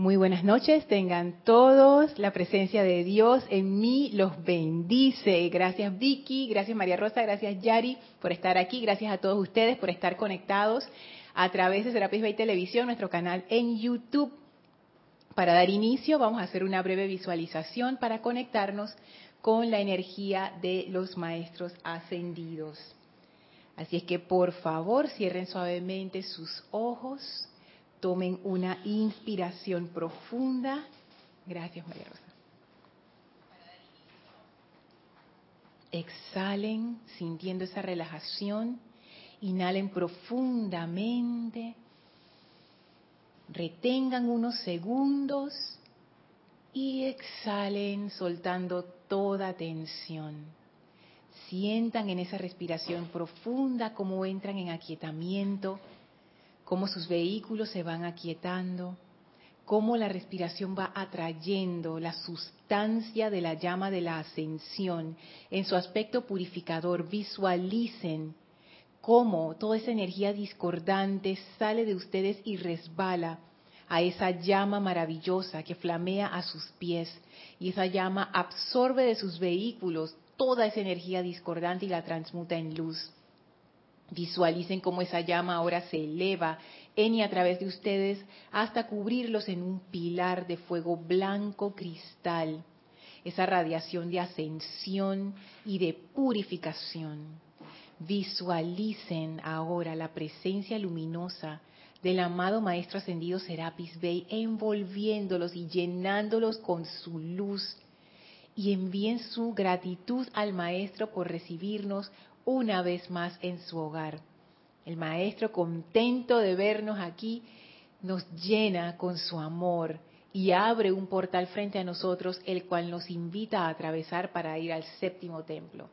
Muy buenas noches, tengan todos. La presencia de Dios en mí los bendice. Gracias Vicky, gracias María Rosa, gracias Yari por estar aquí, gracias a todos ustedes por estar conectados a través de Serapis Bay Televisión, nuestro canal en YouTube. Para dar inicio vamos a hacer una breve visualización para conectarnos con la energía de los maestros ascendidos. Así es que por favor cierren suavemente sus ojos Tomen una inspiración profunda. Gracias, María Rosa. Exhalen sintiendo esa relajación. Inhalen profundamente. Retengan unos segundos y exhalen soltando toda tensión. Sientan en esa respiración profunda cómo entran en aquietamiento cómo sus vehículos se van aquietando, cómo la respiración va atrayendo la sustancia de la llama de la ascensión en su aspecto purificador. Visualicen cómo toda esa energía discordante sale de ustedes y resbala a esa llama maravillosa que flamea a sus pies y esa llama absorbe de sus vehículos toda esa energía discordante y la transmuta en luz. Visualicen cómo esa llama ahora se eleva en y a través de ustedes hasta cubrirlos en un pilar de fuego blanco cristal. Esa radiación de ascensión y de purificación. Visualicen ahora la presencia luminosa del amado Maestro Ascendido Serapis Bey envolviéndolos y llenándolos con su luz. Y envíen su gratitud al Maestro por recibirnos una vez más en su hogar. El Maestro, contento de vernos aquí, nos llena con su amor y abre un portal frente a nosotros, el cual nos invita a atravesar para ir al séptimo templo.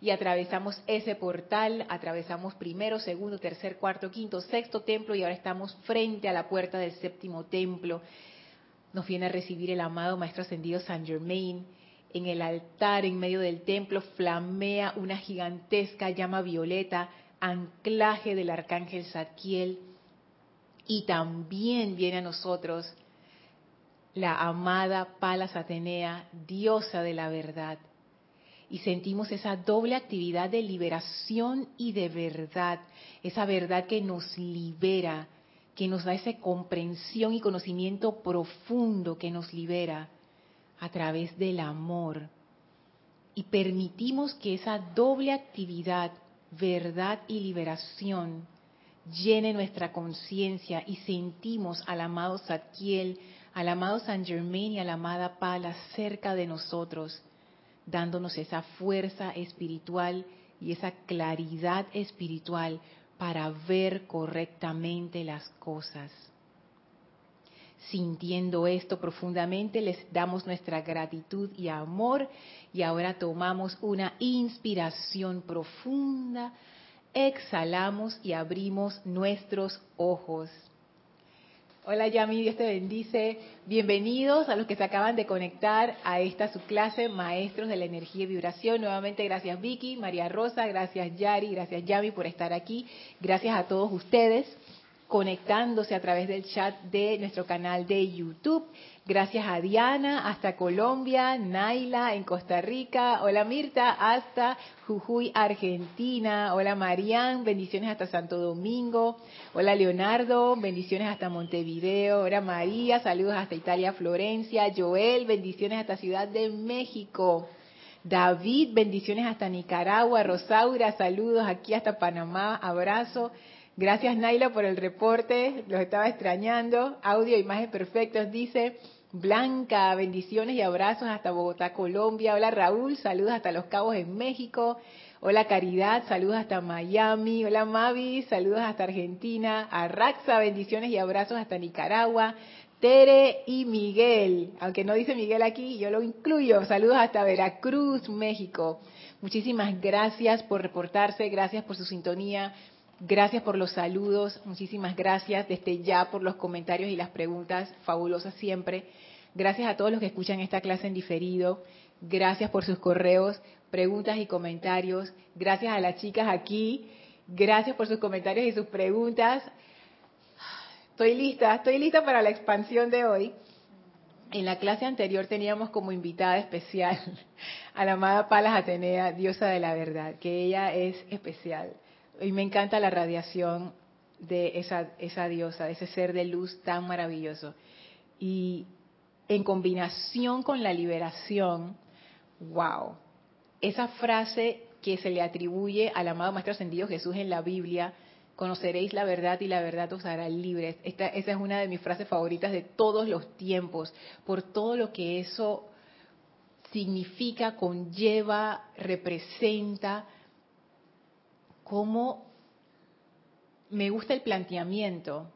Y atravesamos ese portal, atravesamos primero, segundo, tercer, cuarto, quinto, sexto templo y ahora estamos frente a la puerta del séptimo templo. Nos viene a recibir el amado Maestro Ascendido San Germain en el altar en medio del templo flamea una gigantesca llama violeta, anclaje del arcángel Zadkiel. Y también viene a nosotros la amada Palas Atenea, diosa de la verdad. Y sentimos esa doble actividad de liberación y de verdad, esa verdad que nos libera, que nos da esa comprensión y conocimiento profundo que nos libera a través del amor y permitimos que esa doble actividad, verdad y liberación, llene nuestra conciencia y sentimos al amado Zadkiel, al amado San Germain y a la amada Pala cerca de nosotros, dándonos esa fuerza espiritual y esa claridad espiritual para ver correctamente las cosas. Sintiendo esto profundamente, les damos nuestra gratitud y amor y ahora tomamos una inspiración profunda, exhalamos y abrimos nuestros ojos. Hola Yami, Dios te bendice. Bienvenidos a los que se acaban de conectar a esta su clase, Maestros de la Energía y Vibración. Nuevamente gracias Vicky, María Rosa, gracias Yari, gracias Yami por estar aquí. Gracias a todos ustedes conectándose a través del chat de nuestro canal de YouTube. Gracias a Diana hasta Colombia, Naila en Costa Rica, hola Mirta hasta Jujuy, Argentina, hola Marian, bendiciones hasta Santo Domingo, hola Leonardo, bendiciones hasta Montevideo, hola María, saludos hasta Italia, Florencia, Joel, bendiciones hasta Ciudad de México. David, bendiciones hasta Nicaragua, Rosaura, saludos aquí hasta Panamá, abrazo. Gracias Naila por el reporte, los estaba extrañando. Audio, imagen perfectos, dice Blanca, bendiciones y abrazos hasta Bogotá, Colombia. Hola Raúl, saludos hasta Los Cabos en México. Hola Caridad, saludos hasta Miami. Hola Mavi, saludos hasta Argentina. Arraxa, bendiciones y abrazos hasta Nicaragua. Tere y Miguel, aunque no dice Miguel aquí, yo lo incluyo. Saludos hasta Veracruz, México. Muchísimas gracias por reportarse, gracias por su sintonía, Gracias por los saludos, muchísimas gracias desde ya por los comentarios y las preguntas fabulosas siempre. Gracias a todos los que escuchan esta clase en diferido. Gracias por sus correos, preguntas y comentarios. Gracias a las chicas aquí. Gracias por sus comentarios y sus preguntas. Estoy lista, estoy lista para la expansión de hoy. En la clase anterior teníamos como invitada especial a la amada Palas Atenea, diosa de la verdad, que ella es especial. Y me encanta la radiación de esa, esa diosa, de ese ser de luz tan maravilloso. Y en combinación con la liberación, wow, esa frase que se le atribuye al amado Maestro Ascendido Jesús en la Biblia, conoceréis la verdad y la verdad os hará libres. Esa es una de mis frases favoritas de todos los tiempos, por todo lo que eso significa, conlleva, representa, cómo me gusta el planteamiento.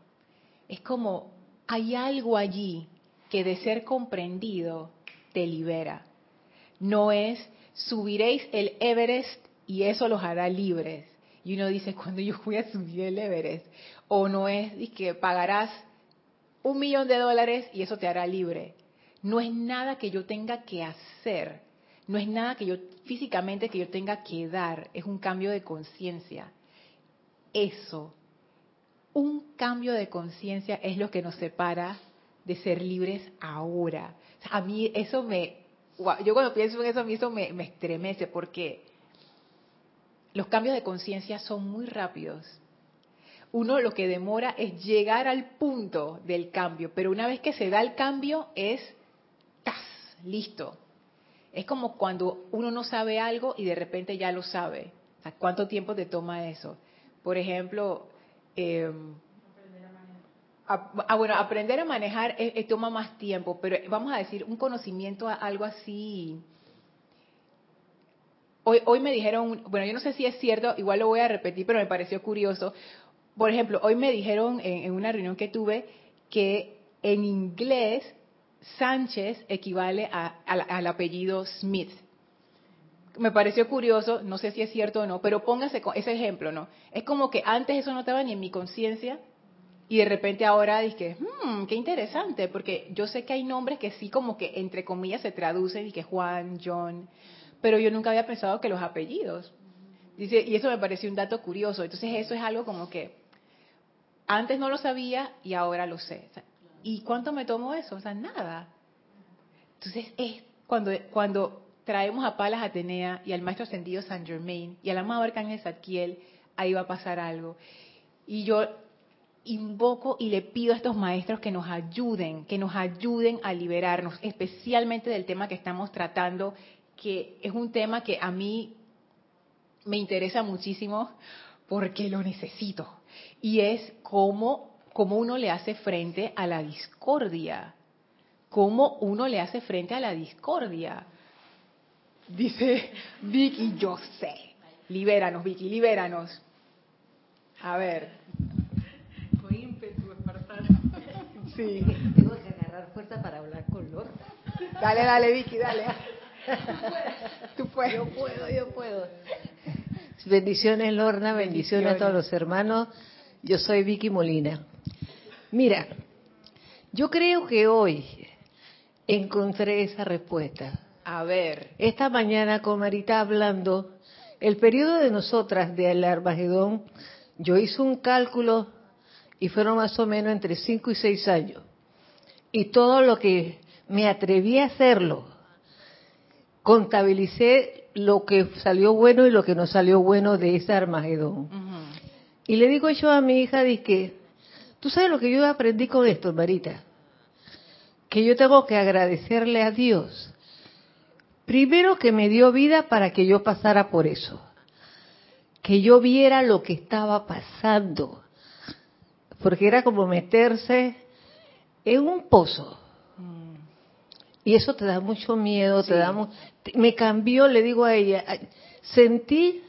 Es como hay algo allí que de ser comprendido te libera. No es subiréis el Everest y eso los hará libres y uno dice, cuando yo voy a subir el Everest, o no es que pagarás un millón de dólares y eso te hará libre. No es nada que yo tenga que hacer, no es nada que yo físicamente que yo tenga que dar, es un cambio de conciencia. Eso, un cambio de conciencia es lo que nos separa de ser libres ahora. a mí eso me, yo cuando pienso en eso, a mí eso me, me estremece porque los cambios de conciencia son muy rápidos. Uno lo que demora es llegar al punto del cambio, pero una vez que se da el cambio es ¡tas! listo. Es como cuando uno no sabe algo y de repente ya lo sabe. ¿Cuánto tiempo te toma eso? Por ejemplo, eh, ah, bueno, aprender a manejar toma más tiempo, pero vamos a decir un conocimiento, algo así Hoy, hoy me dijeron, bueno, yo no sé si es cierto, igual lo voy a repetir, pero me pareció curioso. Por ejemplo, hoy me dijeron en, una reunión que tuve que en inglés Sánchez equivale al apellido Smith. Me pareció curioso, no sé si es cierto o no, pero póngase ese ejemplo, ¿no? Es como que antes eso no estaba ni en mi conciencia y de repente ahora dije, hmm, qué interesante, porque yo sé que hay nombres que sí como que entre comillas se traducen y que Juan, John, pero yo nunca había pensado que los apellidos. Dice, y eso me pareció un dato curioso. Entonces eso es algo como que antes no lo sabía y ahora lo sé. ¿Y cuánto me tomo eso? O sea, nada. Entonces es cuando, cuando traemos a Palas Atenea y al maestro ascendido San Germain y al amado arcángel Zadkiel, ahí va a pasar algo. Y yo invoco y le pido a estos maestros que nos ayuden, que nos ayuden a liberarnos, especialmente del tema que estamos tratando que es un tema que a mí me interesa muchísimo porque lo necesito. Y es cómo, cómo uno le hace frente a la discordia. Cómo uno le hace frente a la discordia. Dice Vicky, yo sé. Libéranos, Vicky, libéranos. A ver. Con ímpetu espartano. Sí. Tengo que agarrar fuerza para hablar con Lorna. Dale, dale, Vicky, dale. Tú puedes. Yo puedo, yo puedo. Bendiciones, Lorna, bendiciones, a todos los hermanos. Yo soy Vicky Molina. Mira, yo creo que hoy encontré esa respuesta. A ver. Esta mañana con Marita hablando, el periodo de nosotras del Armagedón, yo hice un cálculo y fueron más o menos entre 5 y 6 años. Y todo lo que me atreví a hacerlo, contabilicé lo que salió bueno y lo que no salió bueno de ese Armagedón. Y le digo yo a mi hija, que tú sabes lo que yo aprendí con esto, Marita, que yo tengo que agradecerle a Dios. Primero que me dio vida para que yo pasara por eso, que yo viera lo que estaba pasando, porque era como meterse en un pozo y eso te da mucho miedo, te da me cambió, le digo a ella, sentí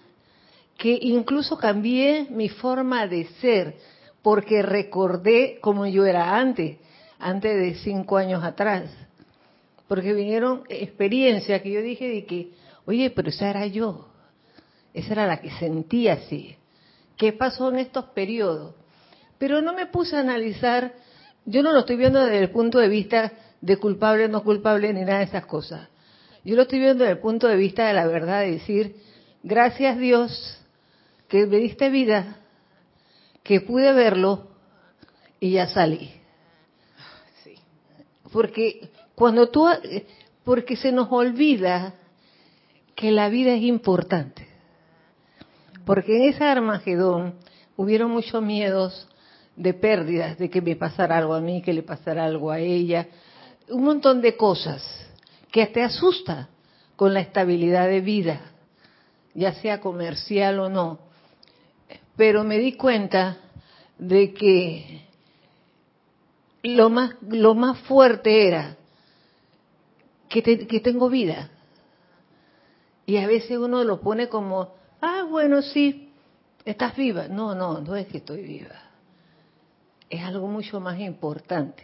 que incluso cambié mi forma de ser, porque recordé como yo era antes, antes de cinco años atrás. Porque vinieron experiencias que yo dije de que, oye, pero esa era yo, esa era la que sentía así. ¿Qué pasó en estos periodos? Pero no me puse a analizar, yo no lo estoy viendo desde el punto de vista de culpable, no culpable, ni nada de esas cosas. Yo lo estoy viendo desde el punto de vista de la verdad, de decir, gracias Dios que me diste vida, que pude verlo y ya salí. Sí. Porque cuando tú, porque se nos olvida que la vida es importante. Porque en ese Armagedón hubieron muchos miedos de pérdidas, de que me pasara algo a mí, que le pasara algo a ella, un montón de cosas que te asusta con la estabilidad de vida, ya sea comercial o no. Pero me di cuenta de que lo más, lo más fuerte era que, que tengo vida. Y a veces uno lo pone como, ah, bueno, sí, estás viva. No, no, no es que estoy viva. Es algo mucho más importante,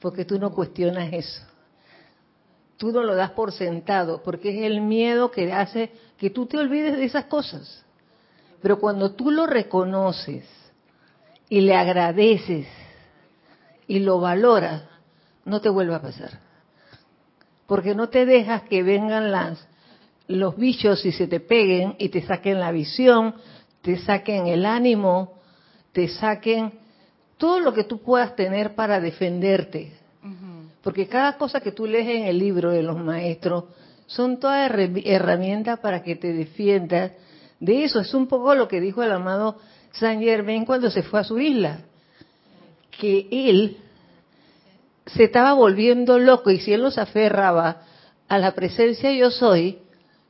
porque tú no cuestionas eso. Tú no lo das por sentado, porque es el miedo que hace que tú te olvides de esas cosas. Pero cuando tú lo reconoces y le agradeces y lo valoras, no te vuelve a pasar. Porque no te dejas que vengan las, los bichos y se te peguen y te saquen la visión, te saquen el ánimo, te saquen todo lo que tú puedas tener para defenderte. Porque cada cosa que tú lees en el libro de los maestros son todas herramientas para que te defiendas de eso. Es un poco lo que dijo el amado Saint Germain cuando se fue a su isla. Que él se estaba volviendo loco y si él no se aferraba a la presencia yo soy,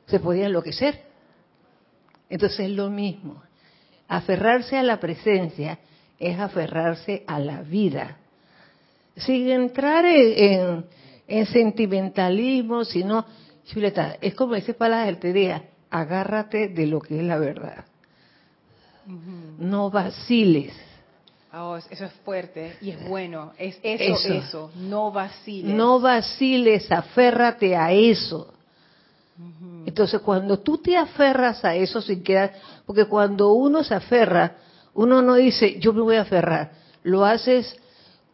se podía enloquecer. Entonces es lo mismo. Aferrarse a la presencia es aferrarse a la vida. Sin entrar en, sentimentalismo, sino, chuleta, es como dice para la día, agárrate de lo que es la verdad. No vaciles. Oh, eso es fuerte y es bueno. Es eso, eso, No vaciles. No vaciles, aférrate a eso. Entonces, cuando tú te aferras a eso sin quedar, porque cuando uno se aferra, uno no dice, yo me voy a aferrar, lo haces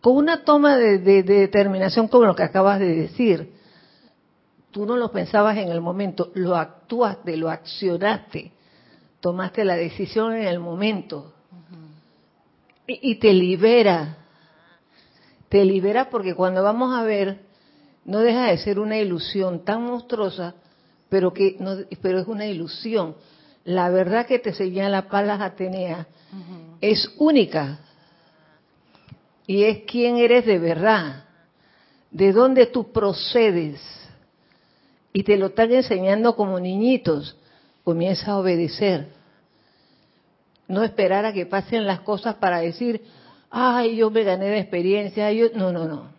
con una toma de, determinación como lo que acabas de decir. Tú no lo pensabas en el momento, lo actuaste, lo accionaste, tomaste la decisión en el momento. y, te libera, te libera porque cuando vamos a ver, no deja de ser una ilusión tan monstruosa, pero que no, pero es una ilusión. La verdad que te señala Palas Atenea es única. Y es quién eres de verdad, de dónde tú procedes. Y te lo están enseñando como niñitos. Comienza a obedecer. No esperar a que pasen las cosas para decir, ay, yo me gané de experiencia. Yo... No, no, no.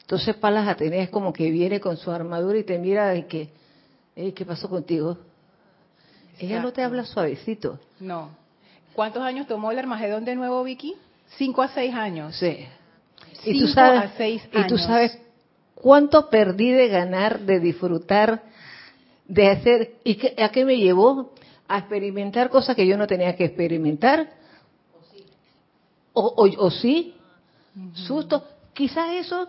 Entonces Palas Atenea es como que viene con su armadura y te mira y que, ¿qué pasó contigo? Ella no te habla suavecito. No. ¿Cuántos años tomó el Armagedón de nuevo, Vicky? Cinco a seis años. Sí. y tú sabes, a seis años. Y tú sabes cuánto perdí de ganar, de disfrutar, de hacer. ¿Y a qué me llevó? A experimentar cosas que yo no tenía que experimentar. O, o, o sí. Susto. Quizás eso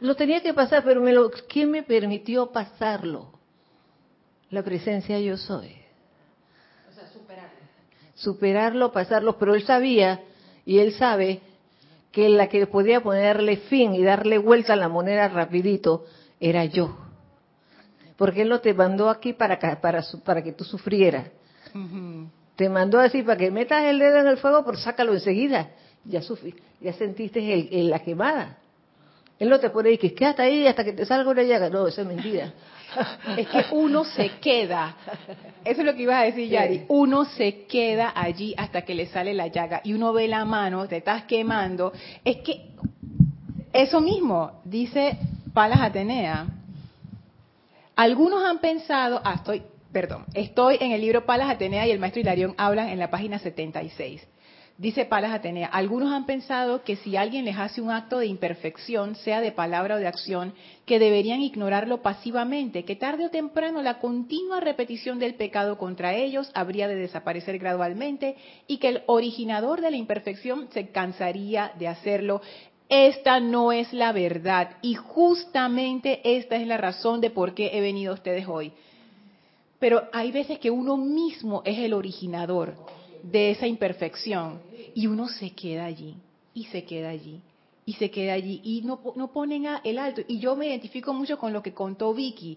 lo tenía que pasar, pero me lo, ¿quién me permitió pasarlo? La presencia yo soy. O sea, superarlo. Superarlo, pasarlo, pero él sabía y él sabe que la que podía ponerle fin y darle vuelta a la moneda rapidito era yo. Porque él no te mandó aquí para, para, para que tú sufrieras. Te mandó así para que metas el dedo en el fuego, pero sácalo enseguida. Ya, sufrí, ya sentiste el, la quemada. Él no te pone y que quédate ahí hasta que te salga una llaga. No, eso es mentira. es que uno se queda. Eso es lo que iba a decir Yari. Uno se queda allí hasta que le sale la llaga y uno ve la mano, te estás quemando. Es que eso mismo dice Palas Atenea. Algunos han pensado, ah, estoy, perdón, estoy en el libro Palas Atenea y el maestro Hilarión hablan en la página 76. Dice Palas Atenea, algunos han pensado que si alguien les hace un acto de imperfección, sea de palabra o de acción, que deberían ignorarlo pasivamente, que tarde o temprano la continua repetición del pecado contra ellos habría de desaparecer gradualmente y que el originador de la imperfección se cansaría de hacerlo. Esta no es la verdad y justamente esta es la razón de por qué he venido a ustedes hoy. Pero hay veces que uno mismo es el originador de esa imperfección y uno se queda allí. y se queda allí. Y se queda allí. Y no, no ponen a el alto. Y yo me identifico mucho con lo que contó Vicky,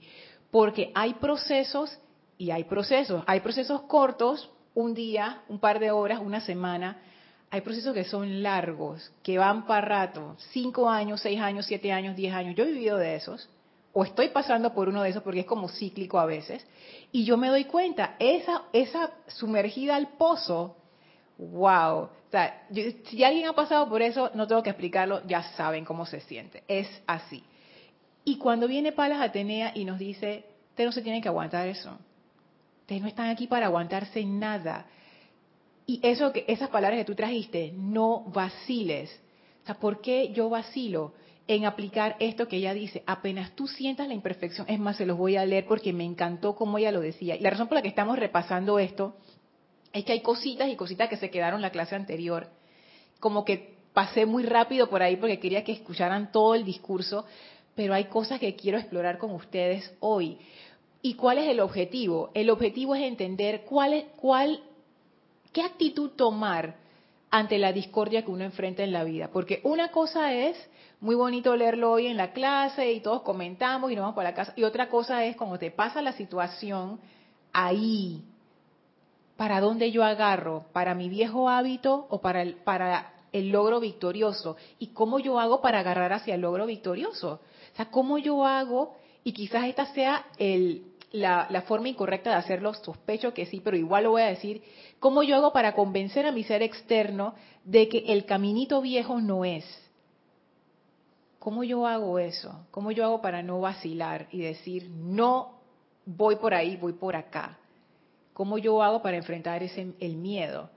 porque hay procesos y hay procesos. Hay procesos cortos, un día, un par de horas, una semana. Hay procesos que son largos, que van para rato, cinco años, seis años, siete años, diez años. Yo he vivido de esos, o estoy pasando por uno de esos porque es como cíclico a veces, y yo me doy cuenta, esa, esa sumergida al pozo, wow. O sea, si alguien ha pasado por eso, no tengo que explicarlo, ya saben cómo se siente. Es así. Y cuando viene Palas Atenea y nos dice, ustedes no se tienen que aguantar eso. Ustedes no están aquí para aguantarse nada. Y eso que esas palabras que tú trajiste, no vaciles. O sea, ¿por qué yo vacilo en aplicar esto que ella dice? Apenas tú sientas la imperfección, es más, se los voy a leer porque me encantó como ella lo decía. Y la razón por la que estamos repasando esto es que hay cositas y cositas que se quedaron la clase anterior. Como que pasé muy rápido por ahí porque quería que escucharan todo el discurso, pero hay cosas que quiero explorar con ustedes hoy. ¿Y cuál es el objetivo? El objetivo es entender cuál es, cuál, qué actitud tomar ante la discordia que uno enfrenta en la vida. Porque una cosa es muy bonito leerlo hoy en la clase y todos comentamos y nos vamos para la casa. Y otra cosa es cuando te pasa la situación ahí, ¿para dónde yo agarro? ¿Para mi viejo hábito o para el, para el logro victorioso? ¿Y cómo yo hago para agarrar hacia el logro victorioso? O sea, ¿cómo yo hago? Y quizás esta sea el, la, forma incorrecta de hacerlo, sospecho que sí, pero igual lo voy a decir. ¿Cómo yo hago para convencer a mi ser externo de que el caminito viejo no es? ¿Cómo yo hago eso? ¿Cómo yo hago para no vacilar y decir, no voy por ahí, voy por acá? ¿Cómo yo hago para enfrentar ese, el miedo?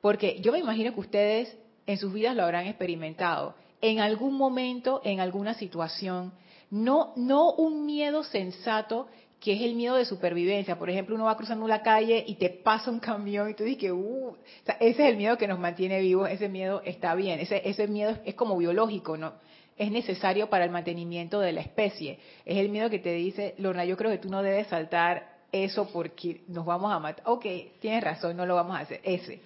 Porque yo me imagino que ustedes en sus vidas lo habrán experimentado. En algún momento, en alguna situación, no, no un miedo sensato que es el miedo de supervivencia. Por ejemplo, uno va cruzando la calle y te pasa un camión y tú dices que, uh, ese es el miedo que nos mantiene vivos, ese miedo está bien, ese, ese miedo es, como biológico, ¿no? Es necesario para el mantenimiento de la especie. Es el miedo que te dice, Lorna, yo creo que tú no debes saltar eso porque nos vamos a matar. Ok, tienes razón, no lo vamos a hacer. Ese.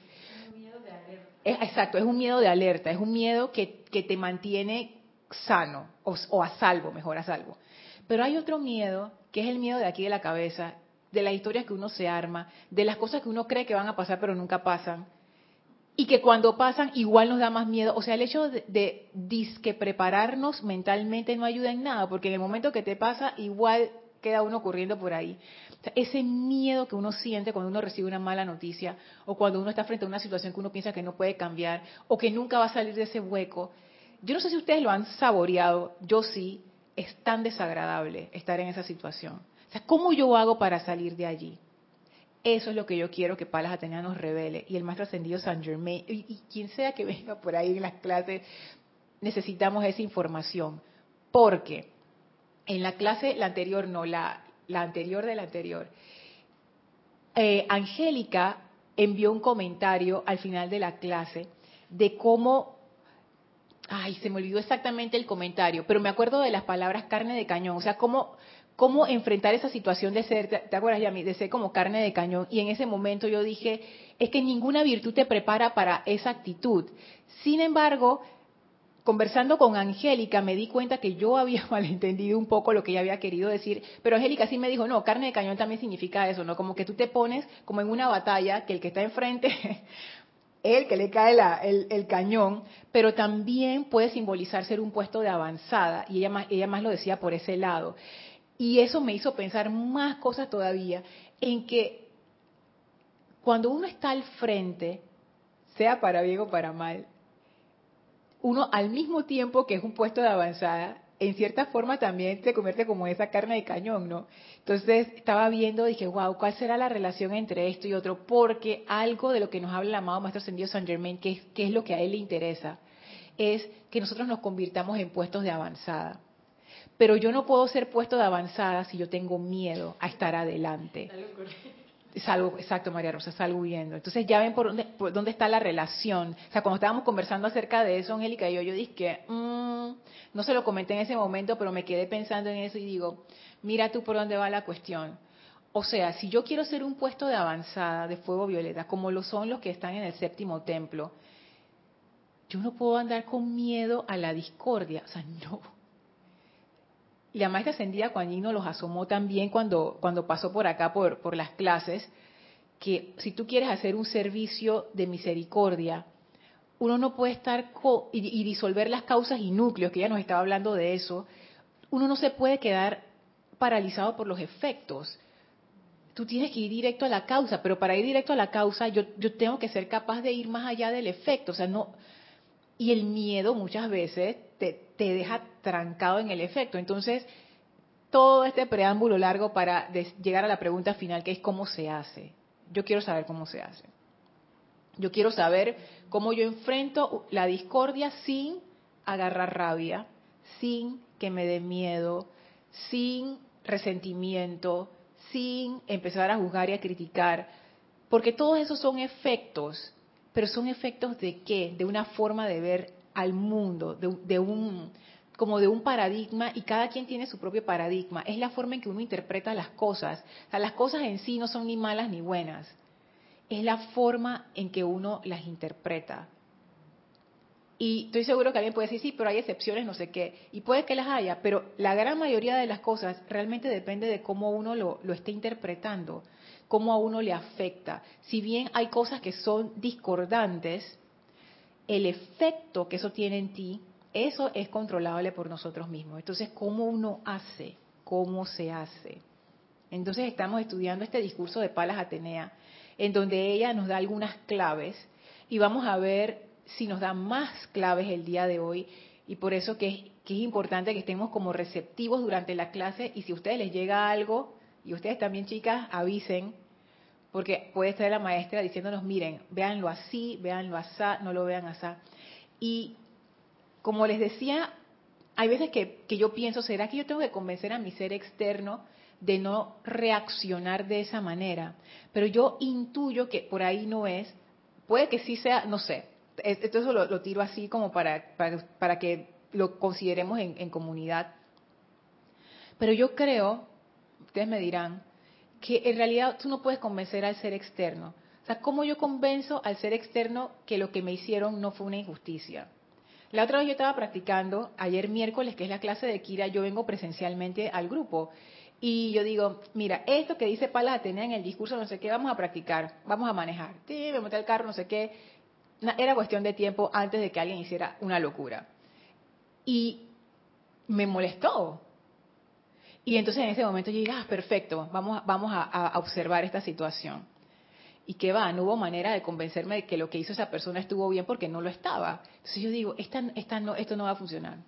Exacto, es un miedo de alerta, es un miedo que, que te mantiene sano o, o, a salvo, mejor a salvo. Pero hay otro miedo, que es el miedo de aquí de la cabeza, de las historias que uno se arma, de las cosas que uno cree que van a pasar pero nunca pasan, y que cuando pasan igual nos da más miedo. O sea, el hecho de, disque prepararnos mentalmente no ayuda en nada, porque en el momento que te pasa igual queda uno corriendo por ahí. O sea, ese miedo que uno siente cuando uno recibe una mala noticia o cuando uno está frente a una situación que uno piensa que no puede cambiar o que nunca va a salir de ese hueco. Yo no sé si ustedes lo han saboreado, yo sí, es tan desagradable estar en esa situación. O sea, ¿cómo yo hago para salir de allí? Eso es lo que yo quiero que Palas Atenea nos revele. Y el maestro ascendido San Germain, y, quien sea que venga por ahí en las clases, necesitamos esa información. Porque en la clase, la anterior no, la, la anterior de la anterior, eh, Angélica envió un comentario al final de la clase de cómo, ay, se me olvidó exactamente el comentario, pero me acuerdo de las palabras carne de cañón, o sea, cómo, cómo enfrentar esa situación de ser, ¿te acuerdas, Yami? De ser como carne de cañón. Y en ese momento yo dije, es que ninguna virtud te prepara para esa actitud. Sin embargo, conversando con Angélica me di cuenta que yo había malentendido un poco lo que ella había querido decir, pero Angélica sí me dijo, no, carne de cañón también significa eso, ¿no? Como que tú te pones como en una batalla, que el que está enfrente, el que le cae el, el, cañón, pero también puede simbolizar ser un puesto de avanzada, y ella más, ella más lo decía por ese lado. Y eso me hizo pensar más cosas todavía, en que cuando uno está al frente, sea para bien o para mal, uno al mismo tiempo que es un puesto de avanzada, en cierta forma también se convierte como esa carne de cañón, ¿no? Entonces estaba viendo, dije, wow, ¿cuál será la relación entre esto y otro? Porque algo de lo que nos habla el amado Maestro Ascendido San Germain, que es, que es lo que a él le interesa, es que nosotros nos convirtamos en puestos de avanzada. Pero yo no puedo ser puesto de avanzada si yo tengo miedo a estar adelante. Exacto, María Rosa, salgo huyendo. Entonces ya ven por dónde, por dónde está la relación. O sea, cuando estábamos conversando acerca de eso, Angélica y yo, yo dije que, mmm, no se lo comenté en ese momento, pero me quedé pensando en eso y digo, mira tú por dónde va la cuestión. O sea, si yo quiero ser un puesto de avanzada de fuego violeta, como lo son los que están en el séptimo templo, yo no puedo andar con miedo a la discordia, o sea, no. Y la maestra ascendida Juan nos los asomó también cuando, cuando pasó por acá por, por las clases, que si tú quieres hacer un servicio de misericordia, uno no puede estar y, disolver las causas y núcleos, que ya nos estaba hablando de eso, uno no se puede quedar paralizado por los efectos. Tú tienes que ir directo a la causa, pero para ir directo a la causa yo, yo tengo que ser capaz de ir más allá del efecto. O sea, no, y el miedo muchas veces te, deja trancado en el efecto. Entonces, todo este preámbulo largo para llegar a la pregunta final, que es cómo se hace. Yo quiero saber cómo se hace. Yo quiero saber cómo yo enfrento la discordia sin agarrar rabia, sin que me dé miedo, sin resentimiento, sin empezar a juzgar y a criticar, porque todos esos son efectos, pero son efectos de qué? De una forma de ver al mundo, de, un como de un paradigma y cada quien tiene su propio paradigma. Es la forma en que uno interpreta las cosas. O las cosas en sí no son ni malas ni buenas es la forma en que uno las interpreta. Y estoy seguro que alguien puede decir, sí, pero hay excepciones, no sé qué. Y puede que las haya, pero la gran mayoría de las cosas realmente depende de cómo uno lo, lo esté interpretando, cómo a uno le afecta. Si bien hay cosas que son discordantes, el efecto que eso tiene en ti, eso es controlable por nosotros mismos. Entonces, ¿cómo uno hace? ¿Cómo se hace? Entonces estamos estudiando este discurso de Palas Atenea en donde ella nos da algunas claves y vamos a ver si nos da más claves el día de hoy y por eso que es, que es importante que estemos como receptivos durante la clase y si a ustedes les llega algo y ustedes también chicas avisen porque puede estar la maestra diciéndonos miren véanlo así véanlo así no lo vean así y como les decía hay veces que, que yo pienso será que yo tengo que convencer a mi ser externo de no reaccionar de esa manera. Pero yo intuyo que por ahí no es, puede que sí sea, no sé, esto eso lo, tiro así como para, para, que lo consideremos en comunidad. Pero yo creo, ustedes me dirán, que en realidad tú no puedes convencer al ser externo. O sea, ¿cómo yo convenzo al ser externo que lo que me hicieron no fue una injusticia? La otra vez yo estaba practicando, ayer miércoles, que es la clase de Kira, yo vengo presencialmente al grupo y yo digo, mira, esto que dice Palas Atenea en el discurso, no sé qué, vamos a practicar, vamos a manejar. Sí, me monté el carro, no sé qué. Era cuestión de tiempo antes de que alguien hiciera una locura. Y me molestó. Y entonces en ese momento yo dije, ah, perfecto, vamos, vamos a, observar esta situación. Y que va, no hubo manera de convencerme de que lo que hizo esa persona estuvo bien porque no lo estaba. Entonces yo digo, esto no va a funcionar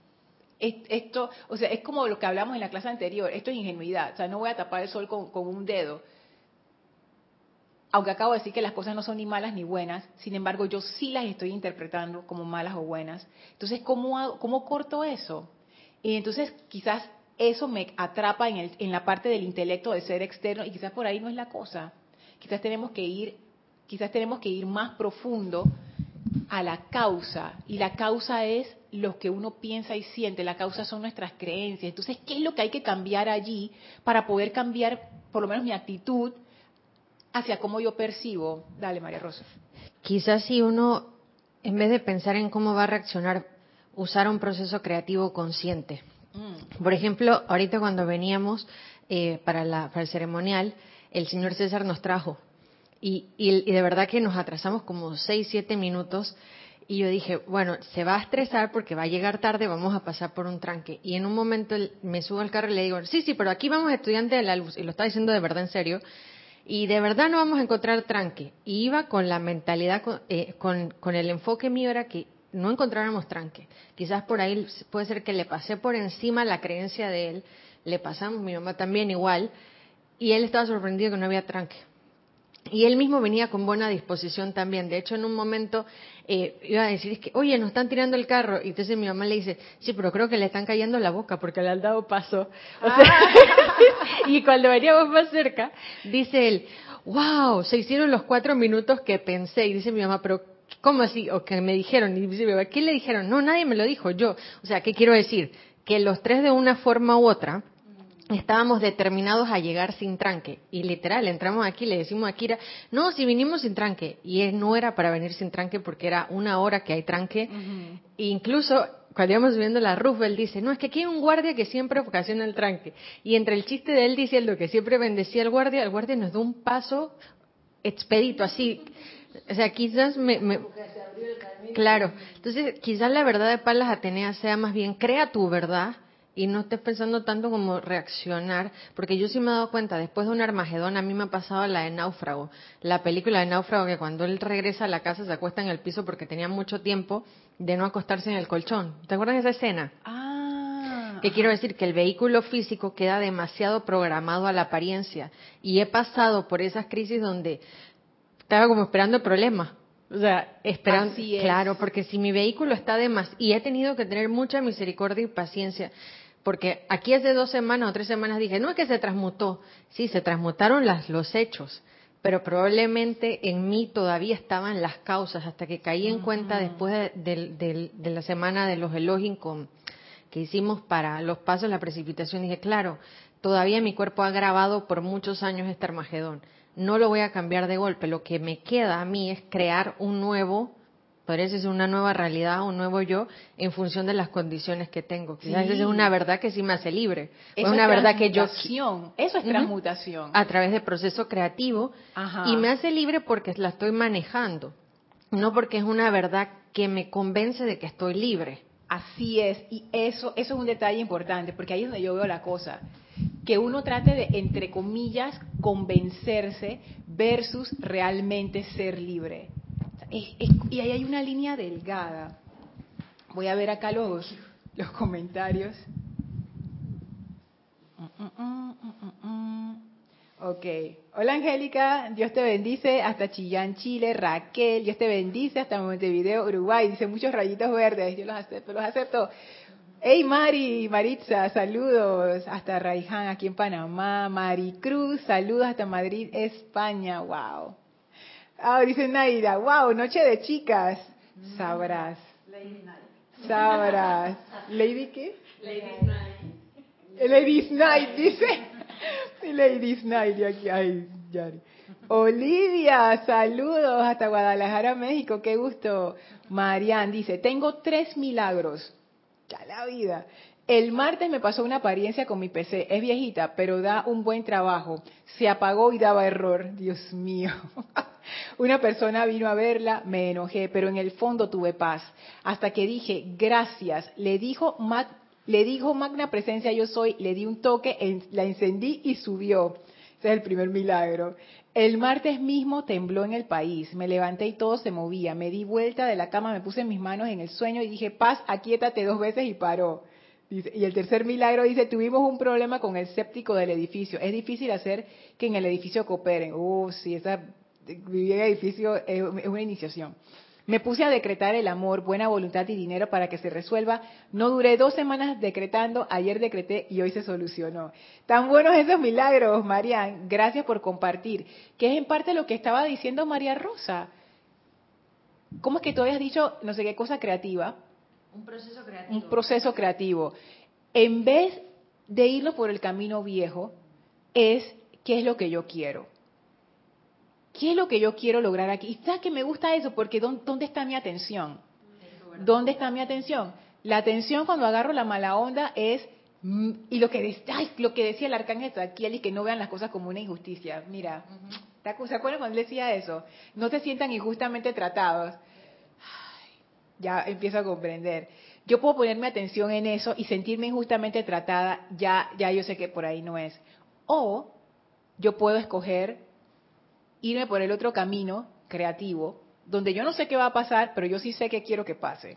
esto, o sea, es como lo que hablamos en la clase anterior, esto es ingenuidad, o sea, no voy a tapar el sol con, un dedo. Aunque acabo de decir que las cosas no son ni malas ni buenas, sin embargo yo sí las estoy interpretando como malas o buenas. Entonces, ¿cómo, cómo corto eso? Y entonces quizás eso me atrapa en, el, en la parte del intelecto de ser externo y quizás por ahí no es la cosa. Quizás tenemos que ir, quizás tenemos que ir más profundo a la causa y la causa es lo que uno piensa y siente, la causa son nuestras creencias. Entonces, ¿qué es lo que hay que cambiar allí para poder cambiar por lo menos mi actitud hacia cómo yo percibo? Dale, María Rosa. Quizás si uno, en vez de pensar en cómo va a reaccionar, usar un proceso creativo consciente. Mm. Por ejemplo, ahorita cuando veníamos eh, para, la, el ceremonial, el señor César nos trajo y, de verdad que nos atrasamos como 6, 7 minutos. Y yo dije, bueno, se va a estresar porque va a llegar tarde, vamos a pasar por un tranque. Y en un momento me subo al carro y le digo, sí, sí, pero aquí vamos estudiantes de la luz. Y lo está diciendo de verdad en serio. Y de verdad no vamos a encontrar tranque. Y iba con la mentalidad, eh, con, con el enfoque mío era que no encontráramos tranque. Quizás por ahí puede ser que le pasé por encima la creencia de él, le pasamos, mi mamá también igual, y él estaba sorprendido que no había tranque. Y él mismo venía con buena disposición también. De hecho, en un momento eh, iba a decir, es que, oye, nos están tirando el carro. Y entonces mi mamá le dice, sí, pero creo que le están cayendo la boca porque le han dado paso. Ah. y cuando veníamos más cerca, dice él, wow, se hicieron los cuatro minutos que pensé. Y dice mi mamá, pero ¿cómo así? O que me dijeron. Mamá, ¿qué le dijeron? No, nadie me lo dijo, yo. O sea, ¿qué quiero decir? Que los tres de una forma u otra estábamos determinados a llegar sin tranque. Y literal, entramos aquí, le decimos a Kira, no, si vinimos sin tranque. Y él no era para venir sin tranque porque era una hora que hay tranque. E incluso cuando íbamos subiendo la roof, él dice, no, es que aquí hay un guardia que siempre ocasiona el tranque. Y entre el chiste de él diciendo que siempre bendecía al guardia, el guardia nos dio un paso expedito, así. O sea, quizás me... me claro, entonces quizás la verdad de Palas Atenea sea más bien, crea tu verdad y no estés pensando tanto como reaccionar, porque yo sí me he dado cuenta, después de un Armagedón, a mí me ha pasado la de Náufrago, la película de Náufrago, que cuando él regresa a la casa se acuesta en el piso porque tenía mucho tiempo de no acostarse en el colchón. ¿Te acuerdas de esa escena? Ah. Que quiero decir que el vehículo físico queda demasiado programado a la apariencia. Y he pasado por esas crisis donde estaba como esperando el problema. O sea, esperando. Así es. Claro, porque si mi vehículo está de más. Y he tenido que tener mucha misericordia y paciencia. Porque aquí hace dos semanas o tres semanas dije, no es que se transmutó. Sí, se transmutaron las, los hechos. Pero probablemente en mí todavía estaban las causas hasta que caí en cuenta después de, de- de- la semana de los elogios que hicimos para los pasos, la precipitación. Dije, claro, todavía mi cuerpo ha grabado por muchos años este Armagedón. No lo voy a cambiar de golpe. Lo que me queda a mí es crear un nuevo, podría decir una nueva realidad, un nuevo yo, en función de las condiciones que tengo. Quizás Sí. esa es una verdad que sí me hace libre. Eso es una verdad que yo. Eso es transmutación. a través de proceso creativo Ajá. y me hace libre porque la estoy manejando, no porque es una verdad que me convence de que estoy libre. Así es, y eso, eso es un detalle importante, porque ahí es donde yo veo la cosa. Que uno trate de, entre comillas, convencerse versus realmente ser libre. Es- es- y ahí hay una línea delgada. Voy a ver acá los, los comentarios. Ok. Hola Angélica, Dios te bendice hasta Chillán, Chile. Raquel, Dios te bendice hasta Montevideo, Uruguay. Dice muchos rayitos verdes, yo los acepto, los acepto. Hey Mari, Maritza, saludos hasta Raiján, aquí en Panamá. Maricruz, saludos hasta Madrid, España. Wow. Ah, dice Naira, wow, noche de chicas. Sabrás. Sabrás. ¿Lady qué? Ladies Night, dice. Ladies Night, y aquí, ay, Yari. Olivia, saludos hasta Guadalajara, México, qué gusto. Marian dice, tengo tres milagros. Ya la vida. El martes me pasó una apariencia con mi PC, es viejita, pero da un buen trabajo. Se apagó y daba error, Dios mío. Una persona vino a verla, me enojé, pero en el fondo tuve paz. Hasta que dije, gracias. Le dijo, Mag- le dijo Magna Presencia yo soy, le di un toque, la encendí y subió. Ese es el primer milagro. El martes mismo tembló en el país. Me levanté y todo se movía. Me di vuelta de la cama, me puse mis manos en el sueño y dije, paz, aquíétate dos veces y paró. Y el tercer milagro dice, tuvimos un problema con el séptico del edificio. Es difícil hacer que en el edificio cooperen. Uh, sí, esa, vivir en edificio es una iniciación. Me puse a decretar el amor, buena voluntad y dinero para que se resuelva. No duré dos semanas decretando, ayer decreté y hoy se solucionó. Tan buenos esos milagros, Marian. Gracias por compartir. Que es en parte lo que estaba diciendo María Rosa. ¿Cómo es que tú habías dicho no sé qué cosa creativa? Un proceso creativo. un proceso creativo. En vez de irnos por el camino viejo, es qué es lo que yo quiero. ¿Qué es lo que yo quiero lograr aquí? Y sabes que me gusta eso porque ¿dó- ¿dónde está mi atención? ¿Dónde está mi atención? La atención cuando agarro la mala onda es mm, y lo que lo que decía el arcángel Zadkiel y que no vean las cosas como una injusticia. Mira, ¿te acu- ¿se acuerdan cuando él decía eso? No se sientan injustamente tratados ya empiezo a comprender. Yo puedo ponerme atención en eso y sentirme injustamente tratada, ya, ya yo sé que por ahí no es. O yo puedo escoger irme por el otro camino creativo, donde yo no sé qué va a pasar, pero yo sí sé que quiero que pase.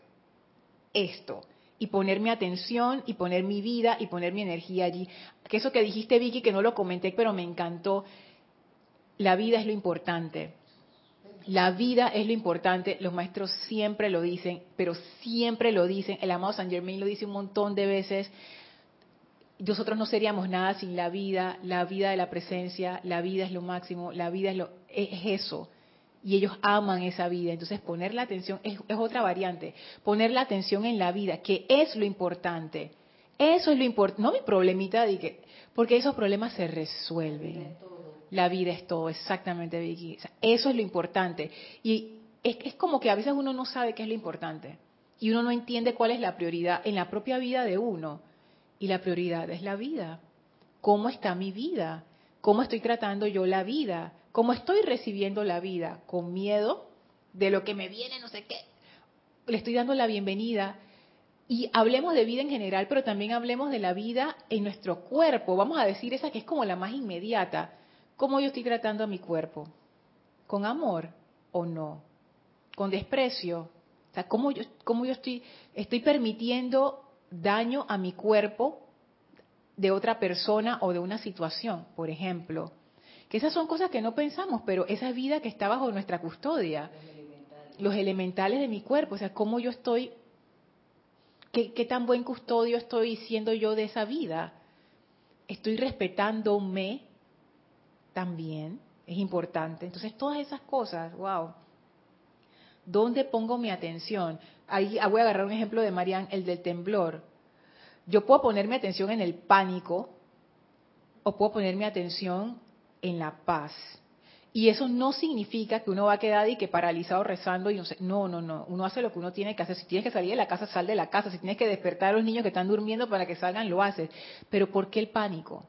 Esto. Y poner mi atención y poner mi vida y poner mi energía allí. Que eso que dijiste, Vicky, que no lo comenté, pero me encantó. La vida es lo importante. La vida es lo importante, los maestros siempre lo dicen, pero siempre lo dicen, el amado San Germain lo dice un montón de veces, nosotros no seríamos nada sin la vida, la vida de la presencia, la vida es lo máximo, la vida es, lo, es eso. Y ellos aman esa vida. Entonces poner la atención es, es otra variante. Poner la atención en la vida, que es lo importante. Eso es lo importante, no mi problemita de que, porque esos problemas se resuelven. La vida es todo, exactamente, Vicky. eso es lo importante. Y es, es como que a veces uno no sabe qué es lo importante. Y uno no entiende cuál es la prioridad en la propia vida de uno. Y la prioridad es la vida. ¿Cómo está mi vida? ¿Cómo estoy tratando yo la vida? ¿Cómo estoy recibiendo la vida? ¿Con miedo de lo que me viene, no sé qué? Le estoy dando la bienvenida. Y hablemos de vida en general, pero también hablemos de la vida en nuestro cuerpo. Vamos a decir esa que es como la más inmediata. ¿Cómo yo estoy tratando a mi cuerpo? ¿Con amor o no? ¿Con desprecio? O sea, ¿cómo yo, cómo yo estoy, estoy permitiendo daño a mi cuerpo de otra persona o de una situación, por ejemplo? Que esas son cosas que no pensamos, pero esa vida que está bajo nuestra custodia, los elementales, de mi cuerpo, o sea, cómo yo estoy, qué, qué tan buen custodio estoy siendo yo de esa vida. Estoy respetándome también, es importante. Entonces, todas esas cosas, wow. ¿Dónde pongo mi atención? Ahí ah, voy a agarrar un ejemplo de Marian, el del temblor. Yo puedo poner mi atención en el pánico o puedo poner mi atención en la paz. Y eso no significa que uno va a quedar y que paralizado rezando y no sé. No, no, no. Uno hace lo que uno tiene que hacer. Si tienes que salir de la casa, sal de la casa. Si tienes que despertar a los niños que están durmiendo para que salgan, lo haces. Pero ¿por qué el pánico?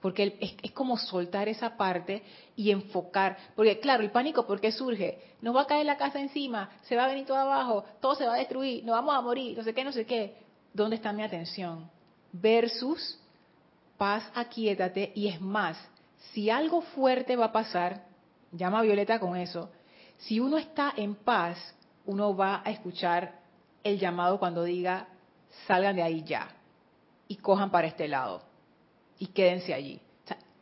Porque es, como soltar esa parte y enfocar, porque claro, el pánico, ¿por qué surge? Nos va a caer la casa encima, se va a venir todo abajo, todo se va a destruir, nos vamos a morir, no sé qué, no sé qué. ¿Dónde está mi atención? Versus paz, aquíétate, y es más, si algo fuerte va a pasar, llama a Violeta con eso, si uno está en paz, uno va a escuchar el llamado cuando diga, salgan de ahí ya y cojan para este lado y quédense allí.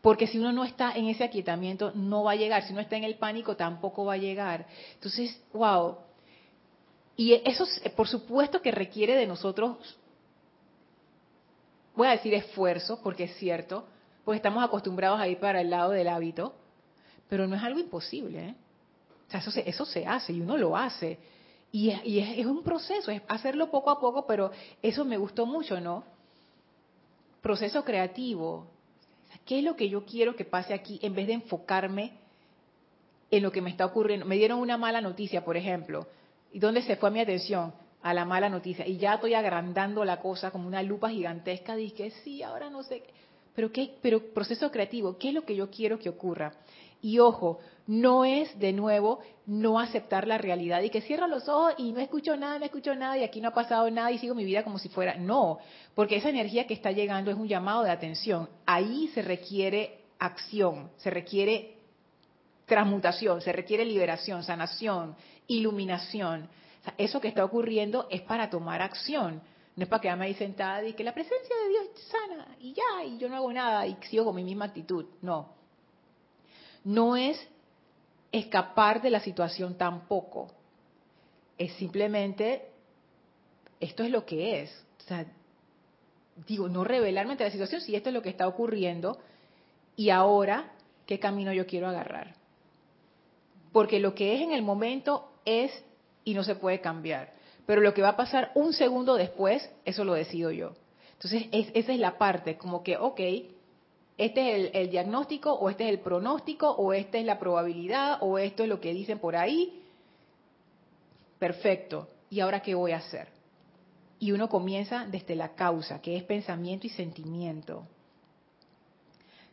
porque si uno no está en ese aquietamiento, no va a llegar. Si uno está en el pánico, tampoco va a llegar. Entonces, wow. Y eso, por supuesto, que requiere de nosotros, voy a decir esfuerzo, porque es cierto, porque estamos acostumbrados a ir para el lado del hábito, pero no es algo imposible. ¿eh? O sea, eso se, eso se hace y uno lo hace. Y, es, es, un proceso, es hacerlo poco a poco, pero eso me gustó mucho, ¿no? Proceso creativo. ¿Qué es lo que yo quiero que pase aquí en vez de enfocarme en lo que me está ocurriendo? Me dieron una mala noticia, por ejemplo. ¿Y dónde se fue mi atención? A la mala noticia. Y ya estoy agrandando la cosa como una lupa gigantesca. Dije, sí, ahora no sé. Pero, ¿qué? Pero proceso creativo, ¿qué es lo que yo quiero que ocurra? Y ojo, no es de nuevo no aceptar la realidad y que cierro los ojos y no escucho nada, no escucho nada y aquí no ha pasado nada y sigo mi vida como si fuera. No, porque esa energía que está llegando es un llamado de atención. Ahí se requiere acción, se requiere transmutación, se requiere liberación, sanación, iluminación. eso que está ocurriendo es para tomar acción. No es para quedarme ahí sentada y que la presencia de Dios sana y ya, y yo no hago nada y sigo con mi misma actitud. No, no es escapar de la situación tampoco. Es simplemente, esto es lo que es. O sea, digo, no revelarme ante la situación si esto es lo que está ocurriendo y ahora, ¿qué camino yo quiero agarrar? Porque lo que es en el momento es y no se puede cambiar. Pero lo que va a pasar un segundo después, eso lo decido yo. Entonces, esa es la parte, como que, ok, este es el, diagnóstico o este es el pronóstico o esta es la probabilidad o esto es lo que dicen por ahí. Perfecto. ¿Y ahora qué voy a hacer? Y uno comienza desde la causa, que es pensamiento y sentimiento.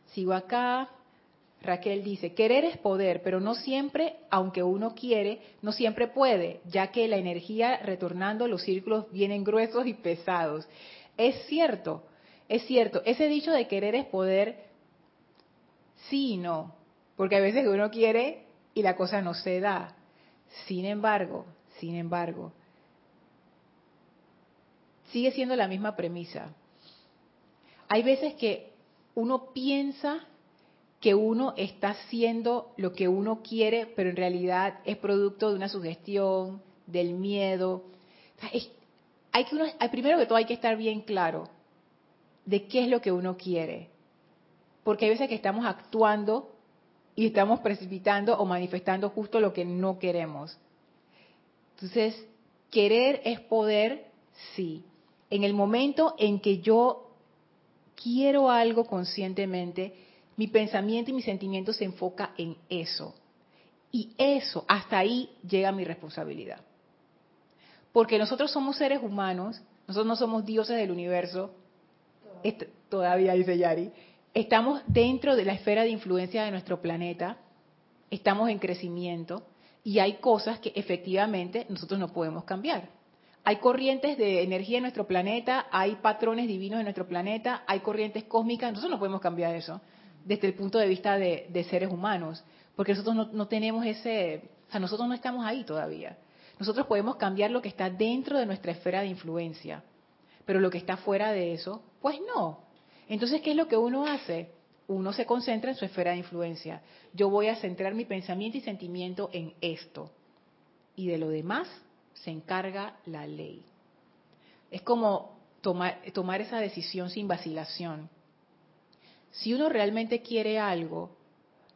Sigo acá. Raquel dice, querer es poder, pero no siempre, aunque uno quiere, no siempre puede, ya que la energía retornando los círculos vienen gruesos y pesados. Es cierto, es cierto, ese dicho de querer es poder, sí y no, porque a veces uno quiere y la cosa no se da. Sin embargo, sin embargo, sigue siendo la misma premisa. Hay veces que uno piensa que uno está haciendo lo que uno quiere, pero en realidad es producto de una sugestión, del miedo. hay que uno, primero que todo hay que estar bien claro de qué es lo que uno quiere. Porque hay veces que estamos actuando y estamos precipitando o manifestando justo lo que no queremos. Entonces, querer es poder, sí. En el momento en que yo quiero algo conscientemente, mi pensamiento y mi sentimiento se enfoca en eso. Y eso, hasta ahí llega mi responsabilidad. Porque nosotros somos seres humanos, nosotros no somos dioses del universo, todavía dice Yari, estamos dentro de la esfera de influencia de nuestro planeta, estamos en crecimiento y hay cosas que efectivamente nosotros no podemos cambiar. Hay corrientes de energía en nuestro planeta, hay patrones divinos en nuestro planeta, hay corrientes cósmicas, nosotros no podemos cambiar eso desde el punto de vista de, seres humanos, porque nosotros no, tenemos ese, o sea, nosotros no estamos ahí todavía. Nosotros podemos cambiar lo que está dentro de nuestra esfera de influencia, pero lo que está fuera de eso, pues no. Entonces, ¿qué es lo que uno hace? Uno se concentra en su esfera de influencia. Yo voy a centrar mi pensamiento y sentimiento en esto. Y de lo demás se encarga la ley. Es como tomar, tomar esa decisión sin vacilación. Si uno realmente quiere algo,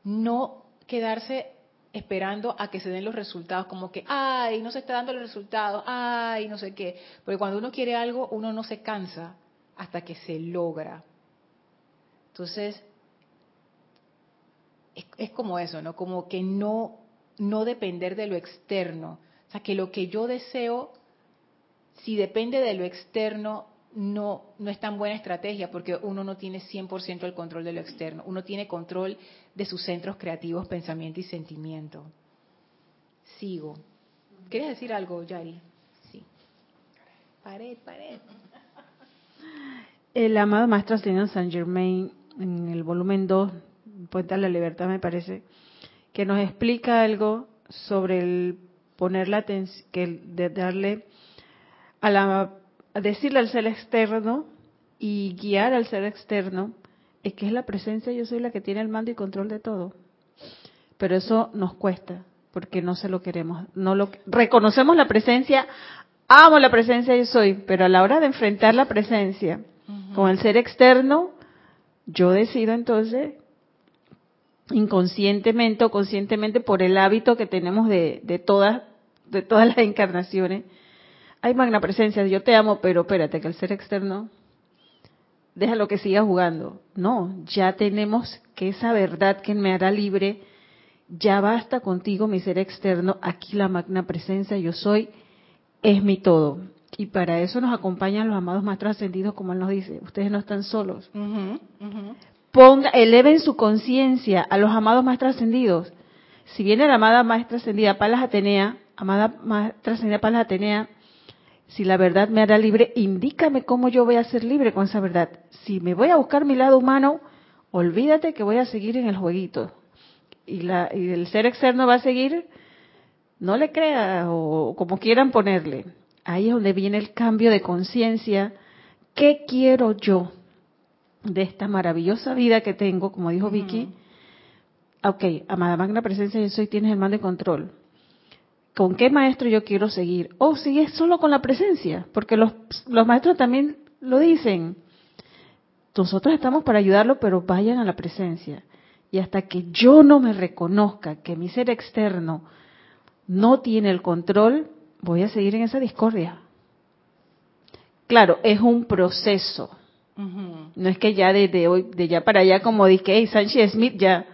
no quedarse esperando a que se den los resultados, como que, ay, no se está dando los resultados, ay, no sé qué. Porque cuando uno quiere algo, uno no se cansa hasta que se logra. Entonces, es, es como eso, ¿no? Como que no, no depender de lo externo, o sea, que lo que yo deseo, si depende de lo externo, no, no es tan buena estrategia porque uno no tiene 100% el control de lo externo. Uno tiene control de sus centros creativos, pensamiento y sentimiento. Sigo. ¿Quieres decir algo, Yari? Sí. Pared, pared. El amado Maestro Ascendido San Germain, en el volumen 2, Puente a la Libertad, me parece, que nos explica algo sobre el poner la atención, que de darle a la decirle al ser externo y guiar al ser externo es que es la presencia, yo soy la que tiene el mando y control de todo. Pero eso nos cuesta porque no se lo queremos, no lo reconocemos la presencia, amo la presencia yo soy, pero a la hora de enfrentar la presencia con el ser externo, yo decido entonces inconscientemente o conscientemente por el hábito que tenemos de, de todas de todas las encarnaciones. Hay magna presencia, yo te amo, pero espérate que el ser externo, déjalo que siga jugando. No, ya tenemos que esa verdad que me hará libre, ya basta contigo, mi ser externo, aquí la magna presencia, yo soy, es mi todo. Y para eso nos acompañan los amados más trascendidos, como él nos dice, ustedes no están solos. Ponga, eleven su conciencia a los amados más trascendidos. Si viene la amada más trascendida Palas Atenea, amada Maestra Señora Paz Atenea, si la verdad me hará libre, indícame cómo yo voy a ser libre con esa verdad. Si me voy a buscar mi lado humano, olvídate que voy a seguir en el jueguito. Y, la, y el ser externo va a seguir, no le crea o como quieran ponerle. Ahí es donde viene el cambio de conciencia. ¿Qué quiero yo de esta maravillosa vida que tengo? Como dijo Vicky. Ok, amada magna presencia, yo soy, tienes el mando de control con qué maestro yo quiero seguir. O si es solo con la presencia, porque los, los maestros también lo dicen. Nosotros estamos para ayudarlo, pero vayan a la presencia. Y hasta que yo no me reconozca que mi ser externo no tiene el control, voy a seguir en esa discordia. Claro, es un proceso. No es que ya desde hoy, de ya para allá, como dije, hey, Sánchez Smith ya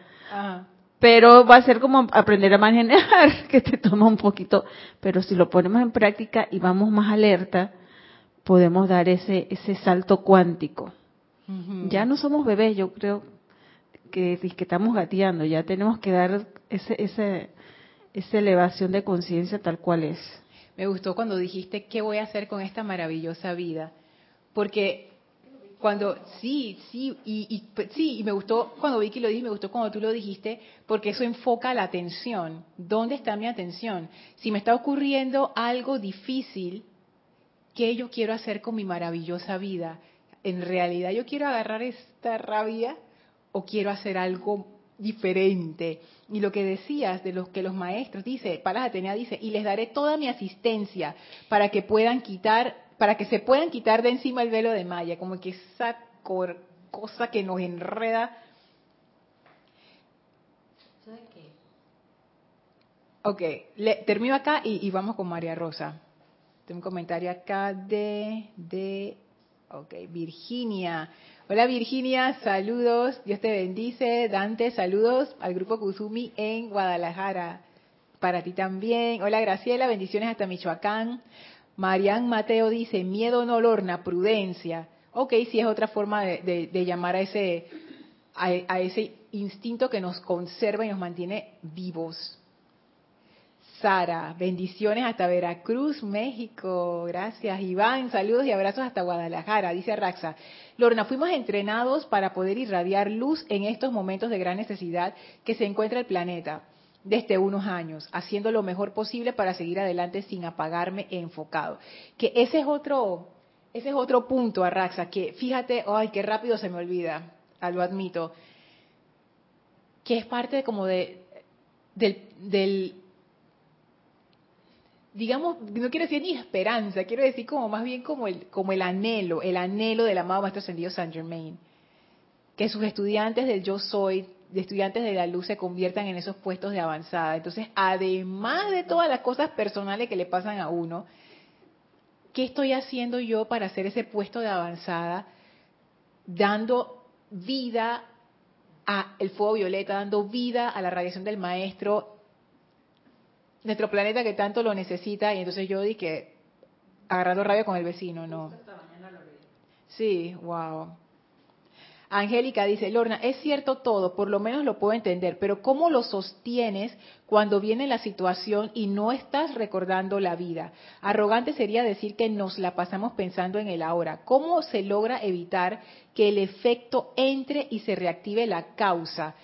pero va a ser como aprender a manejar, que te toma un poquito, pero si lo ponemos en práctica y vamos más alerta, podemos dar ese, ese salto cuántico. Ya no somos bebés, yo creo que, que estamos gateando, ya tenemos que dar ese, ese, esa elevación de conciencia tal cual es. Me gustó cuando dijiste, ¿qué voy a hacer con esta maravillosa vida? Porque cuando sí, sí, y, sí, y me gustó cuando Vicky lo dijo, me gustó cuando tú lo dijiste, porque eso enfoca la atención. ¿Dónde está mi atención? Si me está ocurriendo algo difícil, ¿qué yo quiero hacer con mi maravillosa vida? ¿En realidad yo quiero agarrar esta rabia o quiero hacer algo diferente? Y lo que decías de los que los maestros, dice, Palas Atenea dice, y les daré toda mi asistencia para que puedan quitar para que se puedan quitar de encima el velo de malla, como que esa cosa que nos enreda. Ok, le, termino acá y, vamos con María Rosa. Tengo un comentario acá de, de, ok, Virginia. Hola Virginia, saludos, Dios te bendice. Dante, saludos al grupo Kuzumi en Guadalajara. Para ti también. Hola Graciela, bendiciones hasta Michoacán. Marian Mateo dice, miedo no lorna, prudencia. Ok, sí es otra forma de, llamar a ese, a ese instinto que nos conserva y nos mantiene vivos. Sara, bendiciones hasta Veracruz, México. Gracias, Iván. Saludos y abrazos hasta Guadalajara, dice Raxa. Lorna, fuimos entrenados para poder irradiar luz en estos momentos de gran necesidad que se encuentra el planeta desde unos años, haciendo lo mejor posible para seguir adelante sin apagarme enfocado. Que ese es otro, ese es otro punto, Arraxa, que fíjate, ay, qué rápido se me olvida, ah, lo admito, que es parte como de, del digamos, no quiero decir ni esperanza, quiero decir como más bien como el, como el anhelo, el anhelo del amado Maestro Ascendido Saint Germain. Que sus estudiantes del yo soy, de estudiantes de la luz, se conviertan en esos puestos de avanzada. Entonces, además de todas las cosas personales que le pasan a uno, ¿qué estoy haciendo yo para hacer ese puesto de avanzada? Dando vida al fuego violeta, dando vida a la radiación del maestro, nuestro planeta que tanto lo necesita y entonces yo di que agarrando rabia con el vecino, no. Sí, wow. Angélica dice, Lorna, es cierto todo, por lo menos lo puedo entender, pero ¿cómo lo sostienes cuando viene la situación y no estás recordando la vida? Arrogante sería decir que nos la pasamos pensando en el ahora. ¿Cómo se logra evitar que el efecto entre y se reactive la causa?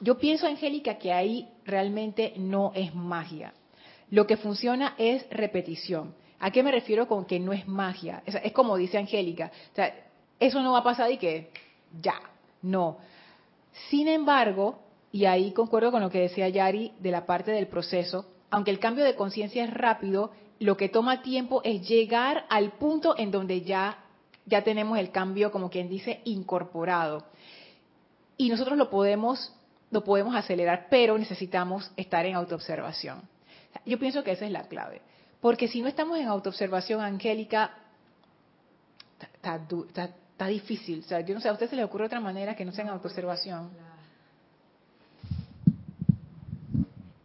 Yo pienso, Angélica, que ahí realmente no es magia. Lo que funciona es repetición. ¿A qué me refiero con que no es magia? Es, como dice Angélica. O sea, eso no va a pasar y que ya, no. Sin embargo, y ahí concuerdo con lo que decía Yari de la parte del proceso, aunque el cambio de conciencia es rápido, lo que toma tiempo es llegar al punto en donde ya, ya tenemos el cambio, como quien dice, incorporado. Y nosotros lo podemos, lo podemos acelerar, pero necesitamos estar en autoobservación. Yo pienso que esa es la clave. Porque si no estamos en autoobservación, Angélica, está difícil. O sea, yo no sé, a usted se le ocurre otra manera que no sea en autoobservación.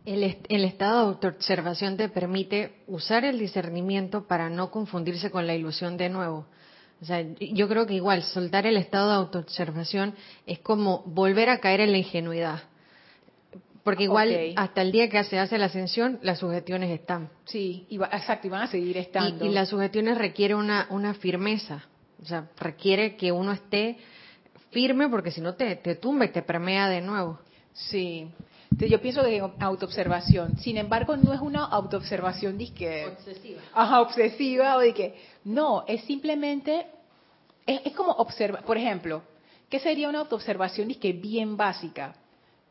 El, el, estado de autoobservación te permite usar el discernimiento para no confundirse con la ilusión de nuevo. O sea, yo creo que igual, soltar el estado de autoobservación es como volver a caer en la ingenuidad. Porque igual hasta el día que se hace la ascensión, las sugestiones están. Sí, exacto, y van a seguir estando. Y, las sugestiones requieren una, una firmeza. O sea, requiere que uno esté firme porque si no te, te tumba y te permea de nuevo. Sí. Yo pienso que es autoobservación. Sin embargo, no es una autoobservación disque... Obsesiva. Ajá, obsesiva o de que... No, es simplemente... Es, es como observar... Por ejemplo, ¿qué sería una autoobservación disque bien básica?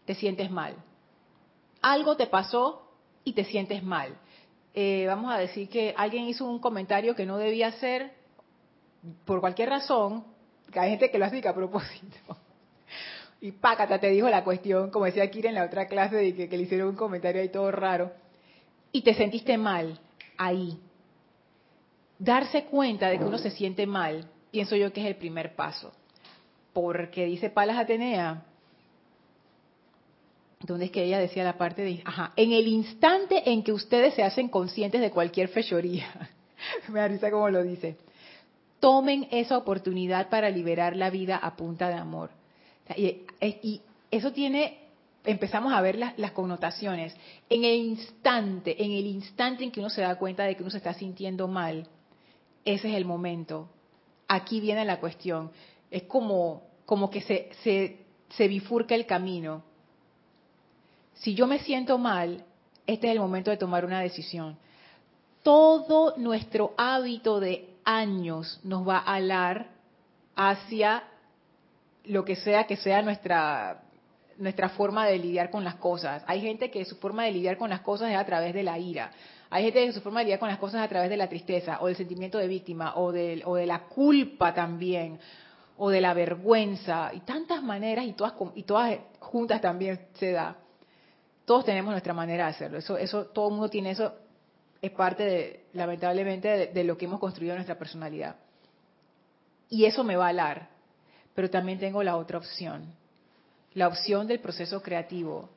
Te sientes mal algo te pasó y te sientes mal. Eh, vamos a decir que alguien hizo un comentario que no debía hacer por cualquier razón, que hay gente que lo hace a propósito. Y pácata te dijo la cuestión, como decía Kira en la otra clase, de que, le hicieron un comentario ahí todo raro. Y te sentiste mal ahí. Darse cuenta de que uno se siente mal, pienso yo que es el primer paso. Porque dice Palas Atenea, donde es que ella decía la parte de, ajá, en el instante en que ustedes se hacen conscientes de cualquier fechoría, me da risa como lo dice, tomen esa oportunidad para liberar la vida a punta de amor. Y, eso tiene, empezamos a ver las, connotaciones. En el instante, en el instante en que uno se da cuenta de que uno se está sintiendo mal, ese es el momento. Aquí viene la cuestión. Es como, como que se bifurca el camino si yo me siento mal, este es el momento de tomar una decisión. Todo nuestro hábito de años nos va a alar hacia lo que sea que sea nuestra nuestra forma de lidiar con las cosas. Hay gente que su forma de lidiar con las cosas es a través de la ira. Hay gente que su forma de lidiar con las cosas es a través de la tristeza o del sentimiento de víctima o de, o de la culpa también o de la vergüenza y tantas maneras y todas y todas juntas también se da. Todos tenemos nuestra manera de hacerlo. Eso, eso, todo el mundo tiene eso es parte, de, lamentablemente, de, lo que hemos construido en nuestra personalidad. Y eso me va a alar. Pero también tengo la otra opción, la opción del proceso creativo.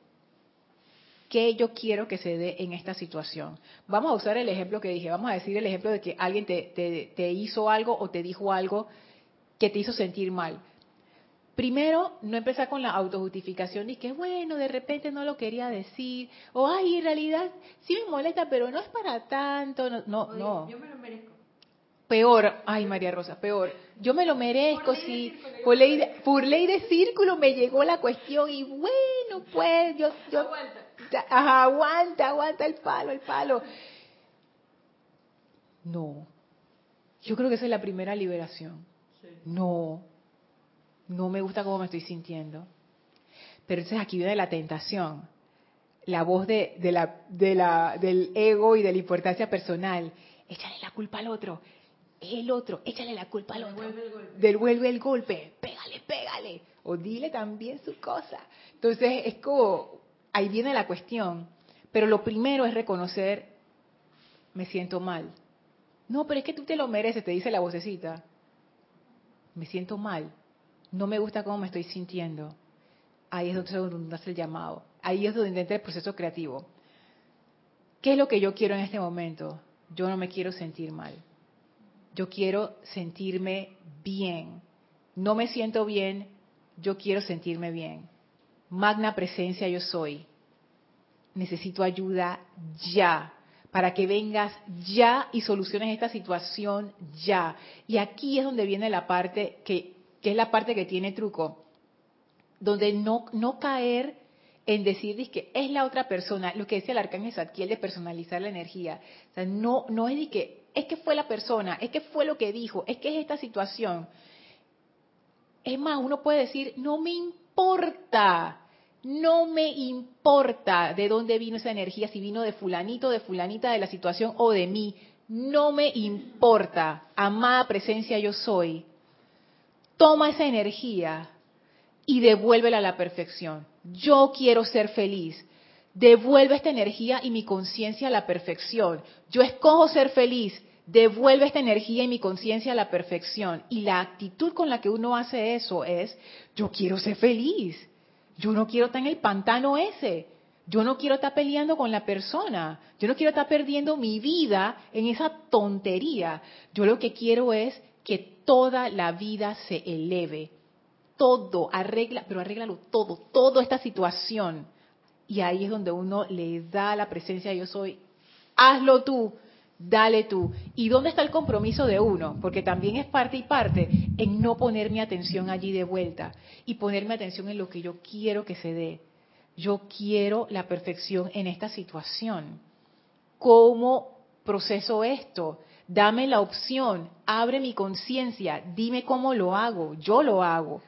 ¿Qué yo quiero que se dé en esta situación? Vamos a usar el ejemplo que dije, vamos a decir el ejemplo de que alguien te, te hizo algo o te dijo algo que te hizo sentir mal. Primero, no empezar con la autojustificación y que, bueno, de repente no lo quería decir, o, ay, en realidad sí me molesta, pero no es para tanto, no, no. no. Yo me lo merezco. Peor, ay María Rosa, peor. Yo me lo merezco, sí. Por ley, de, por ley de círculo me llegó la cuestión y bueno, pues yo... yo Aguanta. Ajá, aguanta, aguanta el palo, el palo. No. Yo creo que esa es la primera liberación. No. No me gusta cómo me estoy sintiendo. Pero entonces aquí viene la tentación. La voz de, de la, de la, del ego y de la importancia personal. Échale la culpa al otro es el otro, échale la culpa al otro. Devuelve el golpe. Devuelve el golpe, pégale, pégale. O dile también su cosa. Entonces es como, ahí viene la cuestión. Pero lo primero es reconocer, me siento mal. No, pero es que tú te lo mereces, te dice la vocecita. Me siento mal. No me gusta cómo me estoy sintiendo. Ahí es donde hace el llamado. Ahí es donde entra el proceso creativo. ¿Qué es lo que yo quiero en este momento? Yo no me quiero sentir mal yo quiero sentirme bien. No me siento bien, yo quiero sentirme bien. Magna presencia yo soy. Necesito ayuda ya, para que vengas ya y soluciones esta situación ya. Y aquí es donde viene la parte que, que es la parte que tiene truco, donde no, no caer en decir que es la otra persona, lo que decía el arcángel Zadkiel de personalizar la energía. O sea, no, no es de que es que fue la persona, es que fue lo que dijo, es que es esta situación. Es más, uno puede decir, no me importa, no me importa de dónde vino esa energía, si vino de fulanito, de fulanita, de la situación o de mí, no me importa, amada presencia yo soy. Toma esa energía y devuélvela a la perfección. Yo quiero ser feliz devuelve esta energía y mi conciencia a la perfección. Yo escojo ser feliz, devuelve esta energía y mi conciencia a la perfección. Y la actitud con la que uno hace eso es, yo quiero ser feliz, yo no quiero estar en el pantano ese, yo no quiero estar peleando con la persona, yo no quiero estar perdiendo mi vida en esa tontería. Yo lo que quiero es que toda la vida se eleve. Todo, arregla, pero arréglalo todo, toda esta situación y ahí es donde uno le da la presencia yo soy. Hazlo tú, dale tú. ¿Y dónde está el compromiso de uno? Porque también es parte y parte en no poner mi atención allí de vuelta y ponerme atención en lo que yo quiero que se dé. Yo quiero la perfección en esta situación. ¿Cómo proceso esto? Dame la opción, abre mi conciencia, dime cómo lo hago, yo lo hago.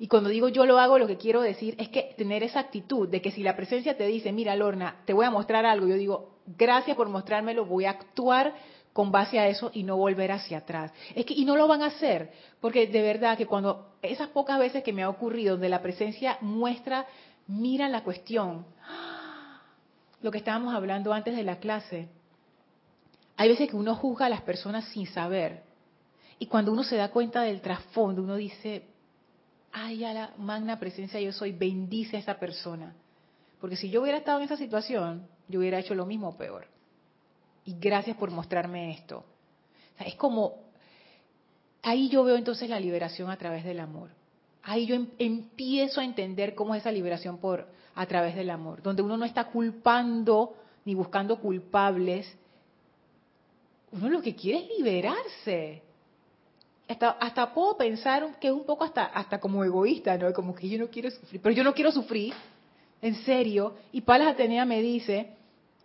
Y cuando digo yo lo hago, lo que quiero decir es que tener esa actitud de que si la presencia te dice, mira Lorna, te voy a mostrar algo, yo digo, gracias por mostrármelo, voy a actuar con base a eso y no volver hacia atrás. Es que, y no lo van a hacer, porque de verdad que cuando esas pocas veces que me ha ocurrido donde la presencia muestra, mira la cuestión, lo que estábamos hablando antes de la clase, hay veces que uno juzga a las personas sin saber. Y cuando uno se da cuenta del trasfondo, uno dice, ay, a la magna presencia yo soy, bendice a esa persona. Porque si yo hubiera estado en esa situación, yo hubiera hecho lo mismo o peor. Y gracias por mostrarme esto. es como, ahí yo veo entonces la liberación a través del amor. Ahí yo em, empiezo a entender cómo es esa liberación por a través del amor, donde uno no está culpando ni buscando culpables. Uno lo que quiere es liberarse hasta, puedo pensar que es un poco hasta, hasta como egoísta, ¿no? Como que yo no quiero sufrir, pero yo no quiero sufrir, en serio. Y Palas Atenea me dice,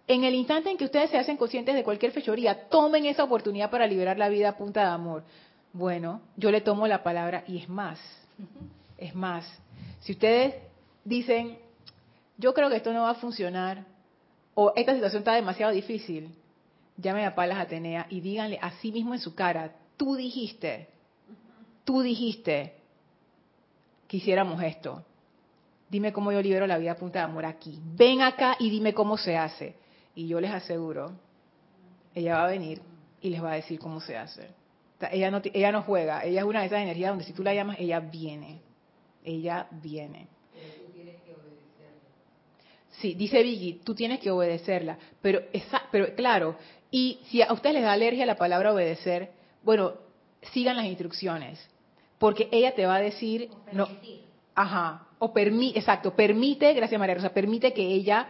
en el instante en que ustedes se hacen conscientes de cualquier fechoría, tomen esa oportunidad para liberar la vida a punta de amor. Bueno, yo le tomo la palabra y es más, es más. Si ustedes dicen, yo creo que esto no va a funcionar, o esta situación está demasiado difícil, llamen a Palas Atenea y díganle así mismo en su cara, tú dijiste, tú dijiste que hiciéramos esto. Dime cómo yo libero la vida a punta de amor aquí. Ven acá y dime cómo se hace. Y yo les aseguro ella va a venir y les va a decir cómo se hace. ella no, ella no juega, ella es una de esas energías donde si tú la llamas, ella viene. Ella viene. Sí, dice Vicky, tú tienes que obedecerla. Pero, pero claro, y si a ustedes les da alergia la palabra obedecer, bueno, sigan las instrucciones. Porque ella te va a decir, no, ajá, o permite, exacto, permite, gracias María Rosa, permite que ella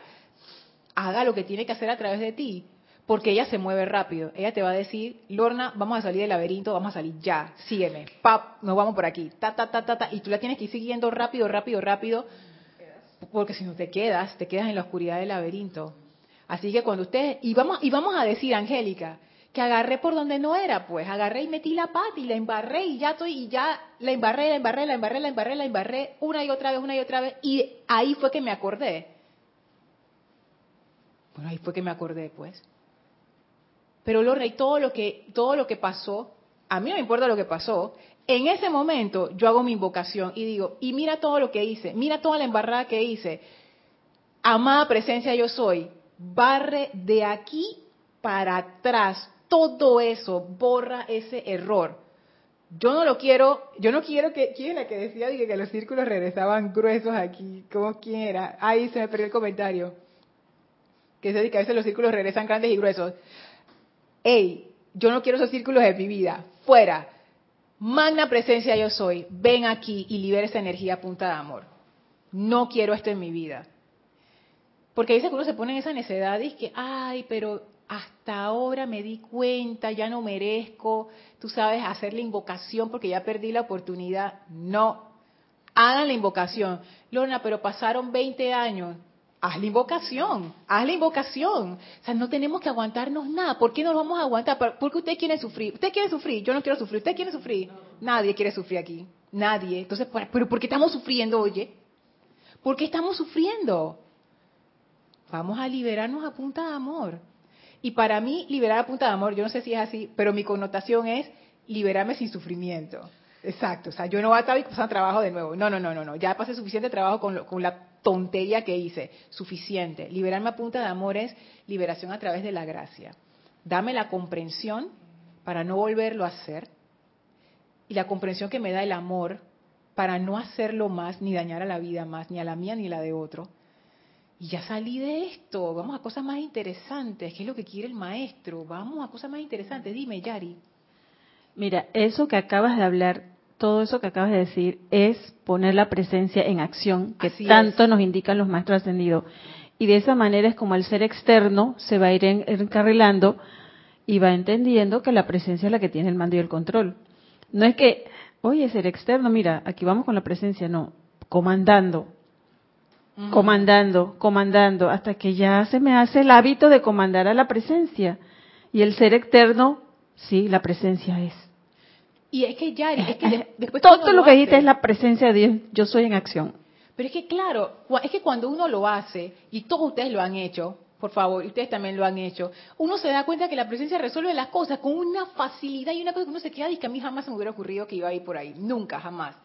haga lo que tiene que hacer a través de ti. Porque ella se mueve rápido. Ella te va a decir, Lorna, vamos a salir del laberinto, vamos a salir ya, sígueme, pap, nos vamos por aquí, ta, ta, ta, ta, ta, y tú la tienes que ir siguiendo rápido, rápido, rápido, porque si no te quedas, te quedas en la oscuridad del laberinto. Así que cuando ustedes, y vamos, y vamos a decir, Angélica, que agarré por donde no era, pues agarré y metí la pata y la embarré y ya estoy, y ya la embarré, la embarré, la embarré, la embarré, la embarré, una y otra vez, una y otra vez, y ahí fue que me acordé. Bueno, ahí fue que me acordé, pues. Pero lo rey, todo lo que, todo lo que pasó, a mí no me importa lo que pasó, en ese momento yo hago mi invocación y digo, y mira todo lo que hice, mira toda la embarrada que hice. Amada presencia yo soy, barre de aquí para atrás todo eso, borra ese error. Yo no lo quiero, yo no quiero que, ¿quién es la que decía que, los círculos regresaban gruesos aquí? ¿Cómo quién era? Ahí se me perdió el comentario. Que se dice que a veces los círculos regresan grandes y gruesos. Ey, yo no quiero esos círculos de mi vida. Fuera. Magna presencia yo soy. Ven aquí y libera esa energía punta de amor. No quiero esto en mi vida. Porque dice que uno se pone en esa necedad y es que, ay, pero hasta ahora me di cuenta, ya no merezco, tú sabes, hacer la invocación porque ya perdí la oportunidad. No, hagan la invocación. Lorna, pero pasaron 20 años. Haz la invocación, haz la invocación. O sea, no tenemos que aguantarnos nada. ¿Por qué nos vamos a aguantar? Porque usted quiere sufrir. Usted quiere sufrir, yo no quiero sufrir. ¿Usted quiere sufrir? Nadie quiere sufrir aquí. Nadie. Entonces, ¿pero por qué estamos sufriendo, oye? ¿Por qué estamos sufriendo? Vamos a liberarnos a punta de amor. Y para mí, liberar a punta de amor, yo no sé si es así, pero mi connotación es liberarme sin sufrimiento. Exacto. O sea, yo no voy a estar pasando trabajo de nuevo. No, no, no, no, no. Ya pasé suficiente trabajo con, con la tontería que hice. Suficiente. Liberarme a punta de amor es liberación a través de la gracia. Dame la comprensión para no volverlo a hacer. Y la comprensión que me da el amor para no hacerlo más, ni dañar a la vida más, ni a la mía ni a la de otro. Y ya salí de esto, vamos a cosas más interesantes, ¿qué es lo que quiere el maestro? Vamos a cosas más interesantes, dime, Yari. Mira, eso que acabas de hablar, todo eso que acabas de decir, es poner la presencia en acción, que tanto nos indican los maestros ascendidos. Y de esa manera es como el ser externo se va a ir encarrilando y va entendiendo que la presencia es la que tiene el mando y el control. No es que, oye, ser externo, mira, aquí vamos con la presencia, no, comandando, comandando, comandando, hasta que ya se me hace el hábito de comandar a la presencia. Y el ser externo, sí, la presencia es. Y es que ya, es que después todo lo, que dijiste es la presencia de Dios, yo soy en acción. Pero es que claro, es que cuando uno lo hace, y todos ustedes lo han hecho, por favor, y ustedes también lo han hecho, uno se da cuenta que la presencia resuelve las cosas con una facilidad y una cosa que uno se queda y que a mí jamás se me hubiera ocurrido que iba a ir por ahí, nunca, jamás.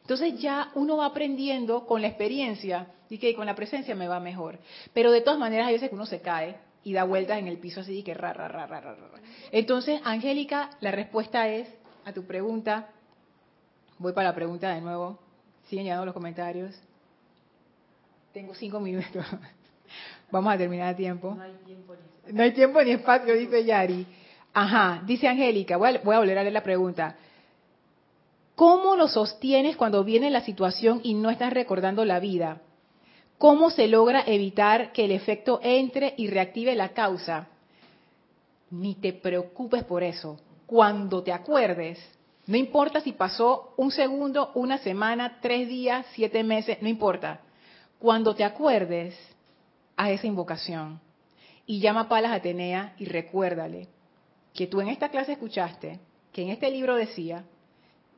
Entonces ya uno va aprendiendo con la experiencia y que con la presencia me va mejor. Pero de todas maneras hay veces que uno se cae y da vueltas en el piso así y que ra, ra, ra, ra, ra, ra. Entonces, Angélica, la respuesta es a tu pregunta. Voy para la pregunta de nuevo. Siguen llegando los comentarios. Tengo cinco minutos. Vamos a terminar a tiempo. No hay tiempo ni, no hay tiempo ni espacio, dice Yari. Ajá, dice Angélica. Voy a, voy a volver a leer la pregunta. ¿Cómo lo sostienes cuando viene la situación y no estás recordando la vida? ¿Cómo se logra evitar que el efecto entre y reactive la causa? Ni te preocupes por eso. Cuando te acuerdes, no importa si pasó un segundo, una semana, tres días, siete meses, no importa. Cuando te acuerdes, a esa invocación y llama a Palas Atenea y recuérdale que tú en esta clase escuchaste que en este libro decía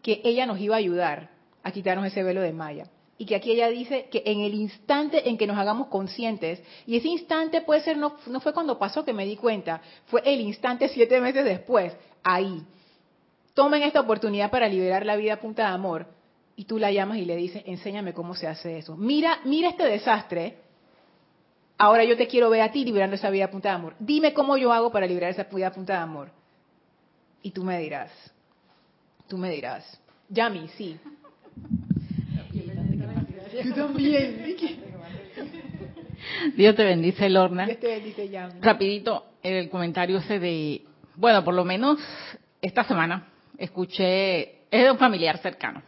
que ella nos iba a ayudar a quitarnos ese velo de Maya. Y que aquí ella dice que en el instante en que nos hagamos conscientes, y ese instante puede ser, no, fue cuando pasó que me di cuenta, fue el instante siete meses después, ahí. Tomen esta oportunidad para liberar la vida a punta de amor. Y tú la llamas y le dices, enséñame cómo se hace eso. Mira, mira este desastre. Ahora yo te quiero ver a ti liberando esa vida a punta de amor. Dime cómo yo hago para liberar esa vida a punta de amor. Y tú me dirás. Tú me dirás. Yami, sí. Yo también. Dios te bendice, Lorna. Dios te bendice, Yami. Rapidito, el comentario ese de, bueno, por lo menos esta semana escuché, es de un familiar cercano.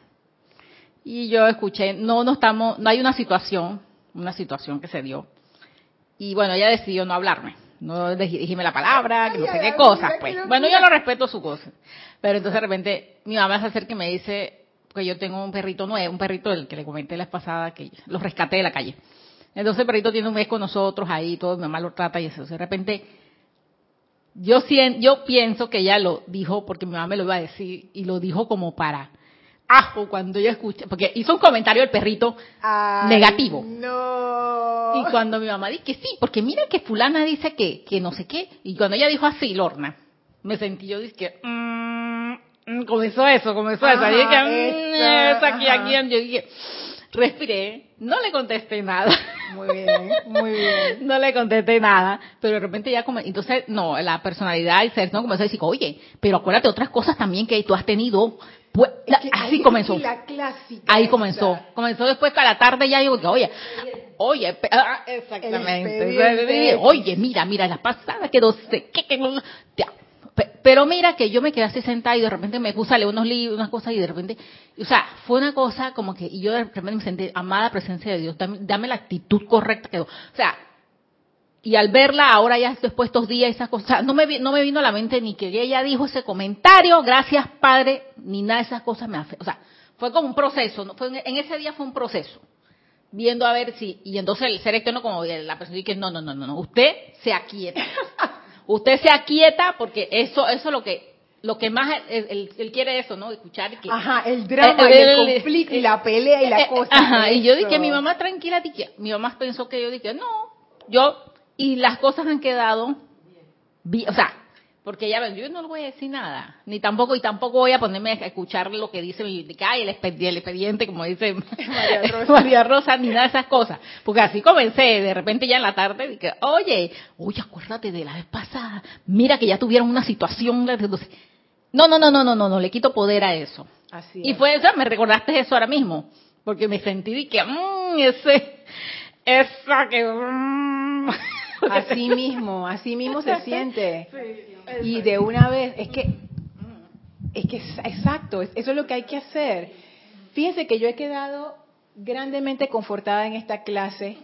Y yo escuché, no, no estamos, no hay una situación, una situación que se dio. Y bueno, ella decidió no hablarme, no dijime la palabra, que no sé qué cosas, pues. Bueno, yo lo respeto su cosa. Pero entonces de repente mi mamá se acerca y me dice, que yo tengo un perrito nuevo, un perrito del que le comenté la vez pasada que lo rescaté de la calle. Entonces el perrito tiene un mes con nosotros ahí, todo mi mamá lo trata y eso. De repente, yo, yo pienso que ella lo dijo porque mi mamá me lo iba a decir y lo dijo como para ajo cuando yo escuché, porque hizo un comentario el perrito negativo. No. Y cuando mi mamá dice que sí, porque mira que fulana dice que, que no sé qué, y cuando ella dijo así, Lorna, me sentí yo, dije que, Mm, comenzó eso, comenzó eso. Y dije, mm, aquí, aquí, yo dije, respiré, no le contesté nada. Muy bien, muy bien. no le contesté nada, pero de repente ya como, entonces, no, la personalidad y ser, no comenzó a decir, oye, pero acuérdate otras cosas también que tú has tenido. Pues, así comenzó. ahí comenzó. Comenzó después que a la tarde ya digo que, oye, oye, ah, exactamente. Oye, mira, mira, la pasada quedó, que, que, pero mira que yo me quedé así sentada y de repente me puse a unos libros, unas cosas y de repente, o sea, fue una cosa como que, y yo de repente me sentí, amada presencia de Dios, dame, la actitud correcta que, o sea, y al verla ahora ya después de estos días, esas cosas, no me, no me vino a la mente ni que ella dijo ese comentario, gracias Padre, ni nada de esas cosas me afectó. O sea, fue como un proceso, ¿no? fue, en ese día fue un proceso viendo a ver si, y entonces el ser externo como la persona dice, no, no, no, no, usted se aquieta. Usted se aquieta porque eso, eso es lo que lo que más él, quiere eso, ¿no? Escuchar que ajá, el drama, el, conflicto y la pelea y la eh, cosa. Ajá, y yo dije, mi mamá tranquila, dije, mi mamá pensó que yo dije, no, yo y las cosas han quedado, o sea, porque ya ven, yo no le voy a decir nada, ni tampoco, y tampoco voy a ponerme a escuchar lo que dice mi, ay, el expediente, como dice María Rosa. ni nada de esas cosas. Porque así comencé, de repente ya en la tarde, dije, oye, oye, acuérdate de la vez pasada, mira que ya tuvieron una situación, no, no, no, no, no, no, no, le quito poder a eso. Así y fue eso, me recordaste eso ahora mismo, porque me sentí y que, mmm, ese, esa que, mmm. Así mismo, así mismo se siente. Y de una vez, es que, es que, exacto, eso es lo que hay que hacer. Fíjense que yo he quedado grandemente confortada en esta clase.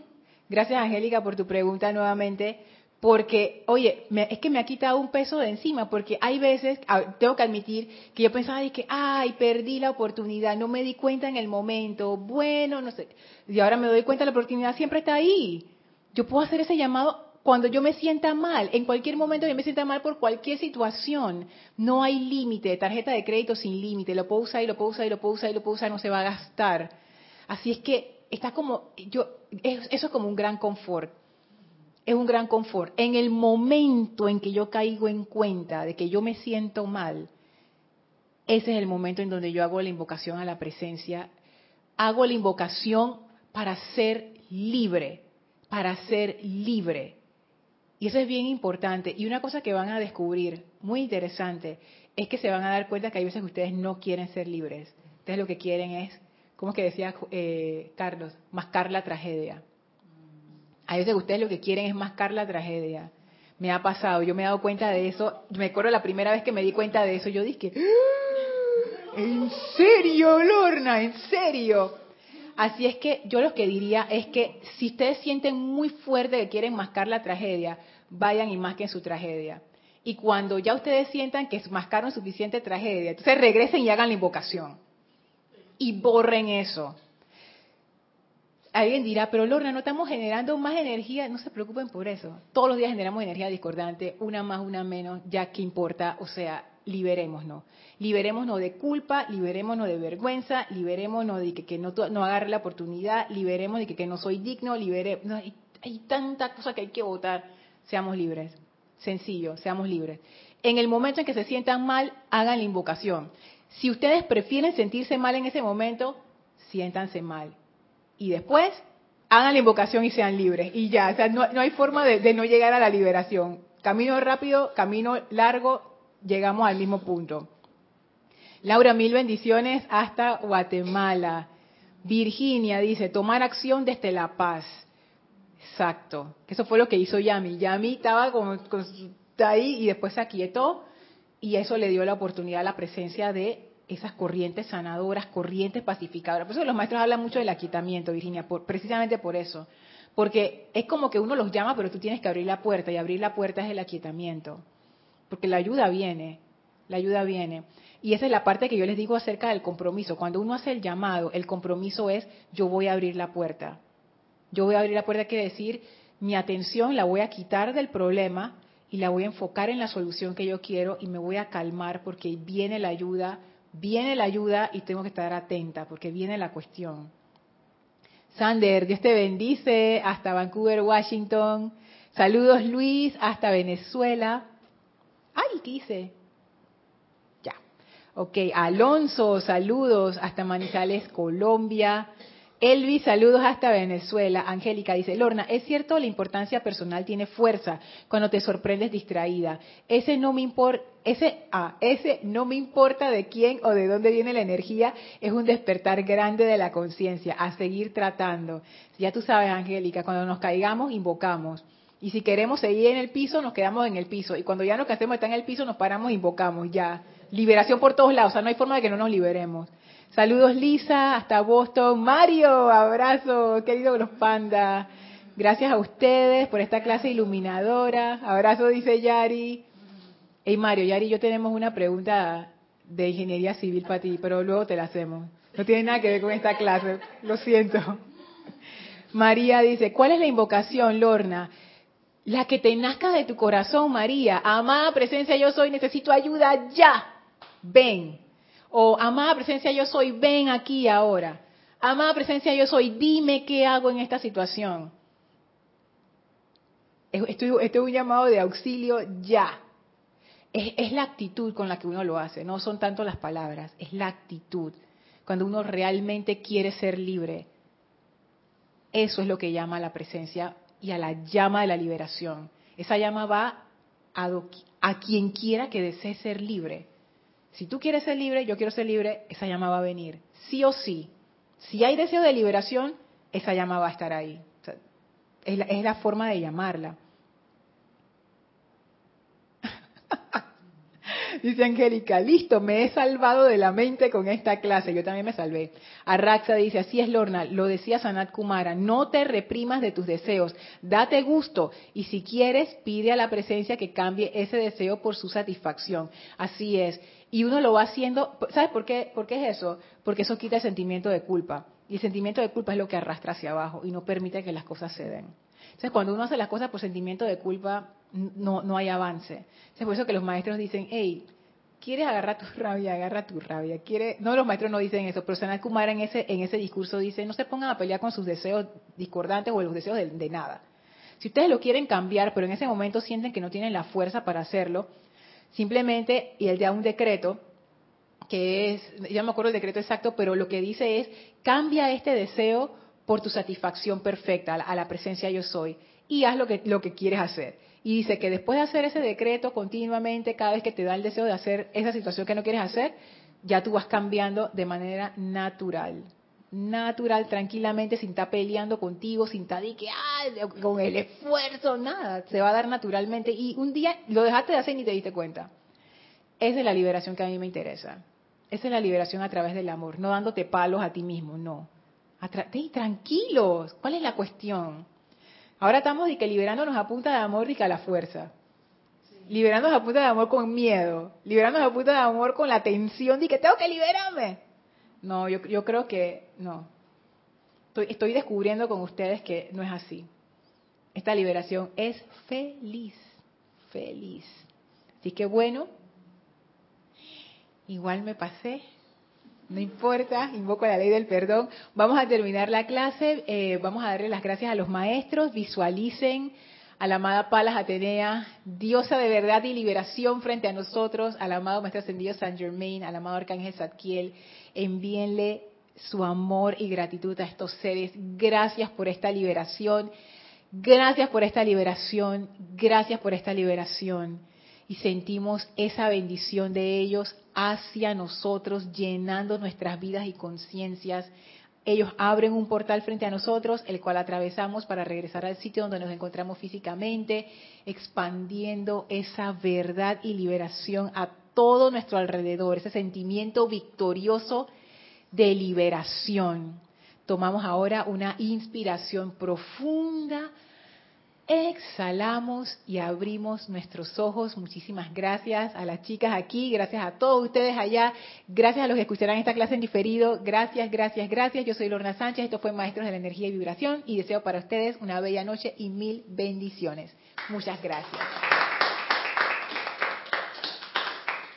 Gracias, Angélica, por tu pregunta nuevamente. Porque, oye, es que me ha quitado un peso de encima, porque hay veces, tengo que admitir, que yo pensaba de que, ay, perdí la oportunidad, no me di cuenta en el momento, bueno, no sé, y ahora me doy cuenta, la oportunidad siempre está ahí. Yo puedo hacer ese llamado cuando yo me sienta mal, en cualquier momento yo me sienta mal por cualquier situación, no hay límite, tarjeta de crédito sin límite, lo puedo usar y lo puedo usar y lo puedo usar y lo puedo usar, no se va a gastar. Así es que está como, yo, eso es como un gran confort. Es un gran confort. En el momento en que yo caigo en cuenta de que yo me siento mal, ese es el momento en donde yo hago la invocación a la presencia. Hago la invocación para ser libre, para ser libre. Y eso es bien importante. Y una cosa que van a descubrir, muy interesante, es que se van a dar cuenta que hay veces que ustedes no quieren ser libres. Ustedes lo que quieren es, como que decía eh, Carlos, mascar la tragedia. Hay veces que ustedes lo que quieren es mascar la tragedia. Me ha pasado, yo me he dado cuenta de eso. Me acuerdo la primera vez que me di cuenta de eso, yo dije, ¡Ah! ¿en serio, Lorna? ¿En serio? Así es que yo lo que diría es que si ustedes sienten muy fuerte que quieren mascar la tragedia, vayan y masquen su tragedia. Y cuando ya ustedes sientan que mascaron suficiente tragedia, entonces regresen y hagan la invocación. Y borren eso. Alguien dirá, pero Lorna, no estamos generando más energía. No se preocupen por eso. Todos los días generamos energía discordante, una más, una menos, ya que importa. O sea, liberémonos. Liberémonos de culpa, liberémonos de vergüenza, liberémonos de que, no, no, agarre la oportunidad, liberemos de que, no soy digno, liberemos. hay, hay tanta cosa que hay que votar seamos libres. Sencillo, seamos libres. En el momento en que se sientan mal, hagan la invocación. Si ustedes prefieren sentirse mal en ese momento, siéntanse mal. Y después, hagan la invocación y sean libres. Y ya, o sea, no, hay forma de, no llegar a la liberación. Camino rápido, camino largo, llegamos al mismo punto. Laura, mil bendiciones hasta Guatemala. Virginia dice, tomar acción desde la paz. Exacto. Eso fue lo que hizo Yami. Yami estaba con, ahí y después se aquietó y eso le dio la oportunidad a la presencia de esas corrientes sanadoras, corrientes pacificadoras. Por eso los maestros hablan mucho del aquietamiento, Virginia, precisamente por eso. Porque es como que uno los llama, pero tú tienes que abrir la puerta, y abrir la puerta es el aquietamiento. Porque la ayuda viene, la ayuda viene. Y esa es la parte que yo les digo acerca del compromiso. Cuando uno hace el llamado, el compromiso es yo voy a abrir la puerta. Yo voy a abrir la puerta quiere decir mi atención la voy a quitar del problema y la voy a enfocar en la solución que yo quiero y me voy a calmar porque viene la ayuda viene la ayuda y tengo que estar atenta porque viene la cuestión. Sander, Dios te bendice hasta Vancouver, Washington. Saludos Luis hasta Venezuela. Ay, ¿qué? Ya. Ok, Alonso, saludos hasta Manizales, Colombia. Elvis, saludos hasta Venezuela. Angélica dice, Lorna, es cierto, la importancia personal tiene fuerza cuando te sorprendes distraída. Ese no me importa, ese, ah, ese no me importa de quién o de dónde viene la energía, es un despertar grande de la conciencia, a seguir tratando. Ya tú sabes, Angélica, cuando nos caigamos, invocamos. Y si queremos seguir en el piso, nos quedamos en el piso. Y cuando ya nos hacemos estar en el piso, nos paramos, invocamos, ya. Liberación por todos lados, o sea, no hay forma de que no nos liberemos. Saludos Lisa, hasta Boston. Mario, abrazo, querido los. Gracias a ustedes por esta clase iluminadora. Abrazo, dice Yari. Hey Mario, Yari yo tenemos una pregunta de ingeniería civil para ti, pero luego te la hacemos. No tiene nada que ver con esta clase, lo siento. María dice, ¿cuál es la invocación, Lorna? La que te nazca de tu corazón, María. Amada presencia, yo soy, necesito ayuda ya. Ven. O, amada presencia, yo soy, ven aquí ahora. Amada presencia, yo soy, dime qué hago en esta situación. Estoy, es un llamado de auxilio ya. Es, la actitud con la que uno lo hace, no son tanto las palabras, es la actitud. Cuando uno realmente quiere ser libre, eso es lo que llama la presencia y a la llama de la liberación. Esa llama va a, a quien quiera que desee ser libre. Si tú quieres ser libre, yo quiero ser libre, esa llama va a venir. Sí o sí. Si hay deseo de liberación, esa llama va a estar ahí. es, la, es la forma de llamarla. Dice Angélica, listo, me he salvado de la mente con esta clase. Yo también me salvé. Arraxa dice, así es Lorna, lo decía Sanat Kumara, no te reprimas de tus deseos, date gusto y si quieres pide a la presencia que cambie ese deseo por su satisfacción. Así es. Y uno lo va haciendo, ¿sabes por qué, por qué es eso? Porque eso quita el sentimiento de culpa. Y el sentimiento de culpa es lo que arrastra hacia abajo y no permite que las cosas se den. Entonces, cuando uno hace las cosas por sentimiento de culpa, no, no hay avance. Es por eso que los maestros dicen, hey, ¿quieres agarrar tu rabia? Agarra tu rabia. ¿Quiere? No, los maestros no dicen eso, pero Sanat Kumara en ese, en ese discurso dice, no se pongan a pelear con sus deseos discordantes o los deseos de, nada. Si ustedes lo quieren cambiar, pero en ese momento sienten que no tienen la fuerza para hacerlo, simplemente, y él da un decreto, que es, ya me acuerdo el decreto exacto, pero lo que dice es, cambia este deseo por tu satisfacción perfecta, a la presencia yo soy, y haz lo que, lo que quieres hacer. Y dice que después de hacer ese decreto continuamente, cada vez que te da el deseo de hacer esa situación que no quieres hacer, ya tú vas cambiando de manera natural. Natural, tranquilamente, sin estar peleando contigo, sin estar que, con el esfuerzo, nada. Se va a dar naturalmente. Y un día lo dejaste de hacer y ni te diste cuenta. Esa es la liberación que a mí me interesa. Esa es la liberación a través del amor, no dándote palos a ti mismo, no. tranquilos, ¿cuál es la cuestión? Ahora estamos de que liberándonos a punta de amor y que a la fuerza. Liberándonos a punta de amor con miedo. Liberándonos a punta de amor con la tensión de que tengo que liberarme. No, yo, yo creo que no. Estoy, estoy descubriendo con ustedes que no es así. Esta liberación es feliz, feliz. Así que bueno, igual me pasé no importa, invoco la ley del perdón. Vamos a terminar la clase, eh, vamos a darle las gracias a los maestros, visualicen a la amada Palas Atenea, diosa de verdad y liberación frente a nosotros, al amado Maestro Ascendido San Germain, al amado Arcángel Zadkiel, envíenle su amor y gratitud a estos seres. Gracias por esta liberación. Gracias por esta liberación. Gracias por esta liberación. Y sentimos esa bendición de ellos hacia nosotros, llenando nuestras vidas y conciencias. Ellos abren un portal frente a nosotros, el cual atravesamos para regresar al sitio donde nos encontramos físicamente, expandiendo esa verdad y liberación a todo nuestro alrededor, ese sentimiento victorioso de liberación. Tomamos ahora una inspiración profunda, exhalamos y abrimos nuestros ojos. Muchísimas gracias a las chicas aquí, gracias a todos ustedes allá, gracias a los que escucharán esta clase en diferido. Gracias, gracias, gracias. Yo soy Lorna Sánchez, esto fue Maestros de la Energía y Vibración y deseo para ustedes una bella noche y mil bendiciones. Muchas gracias.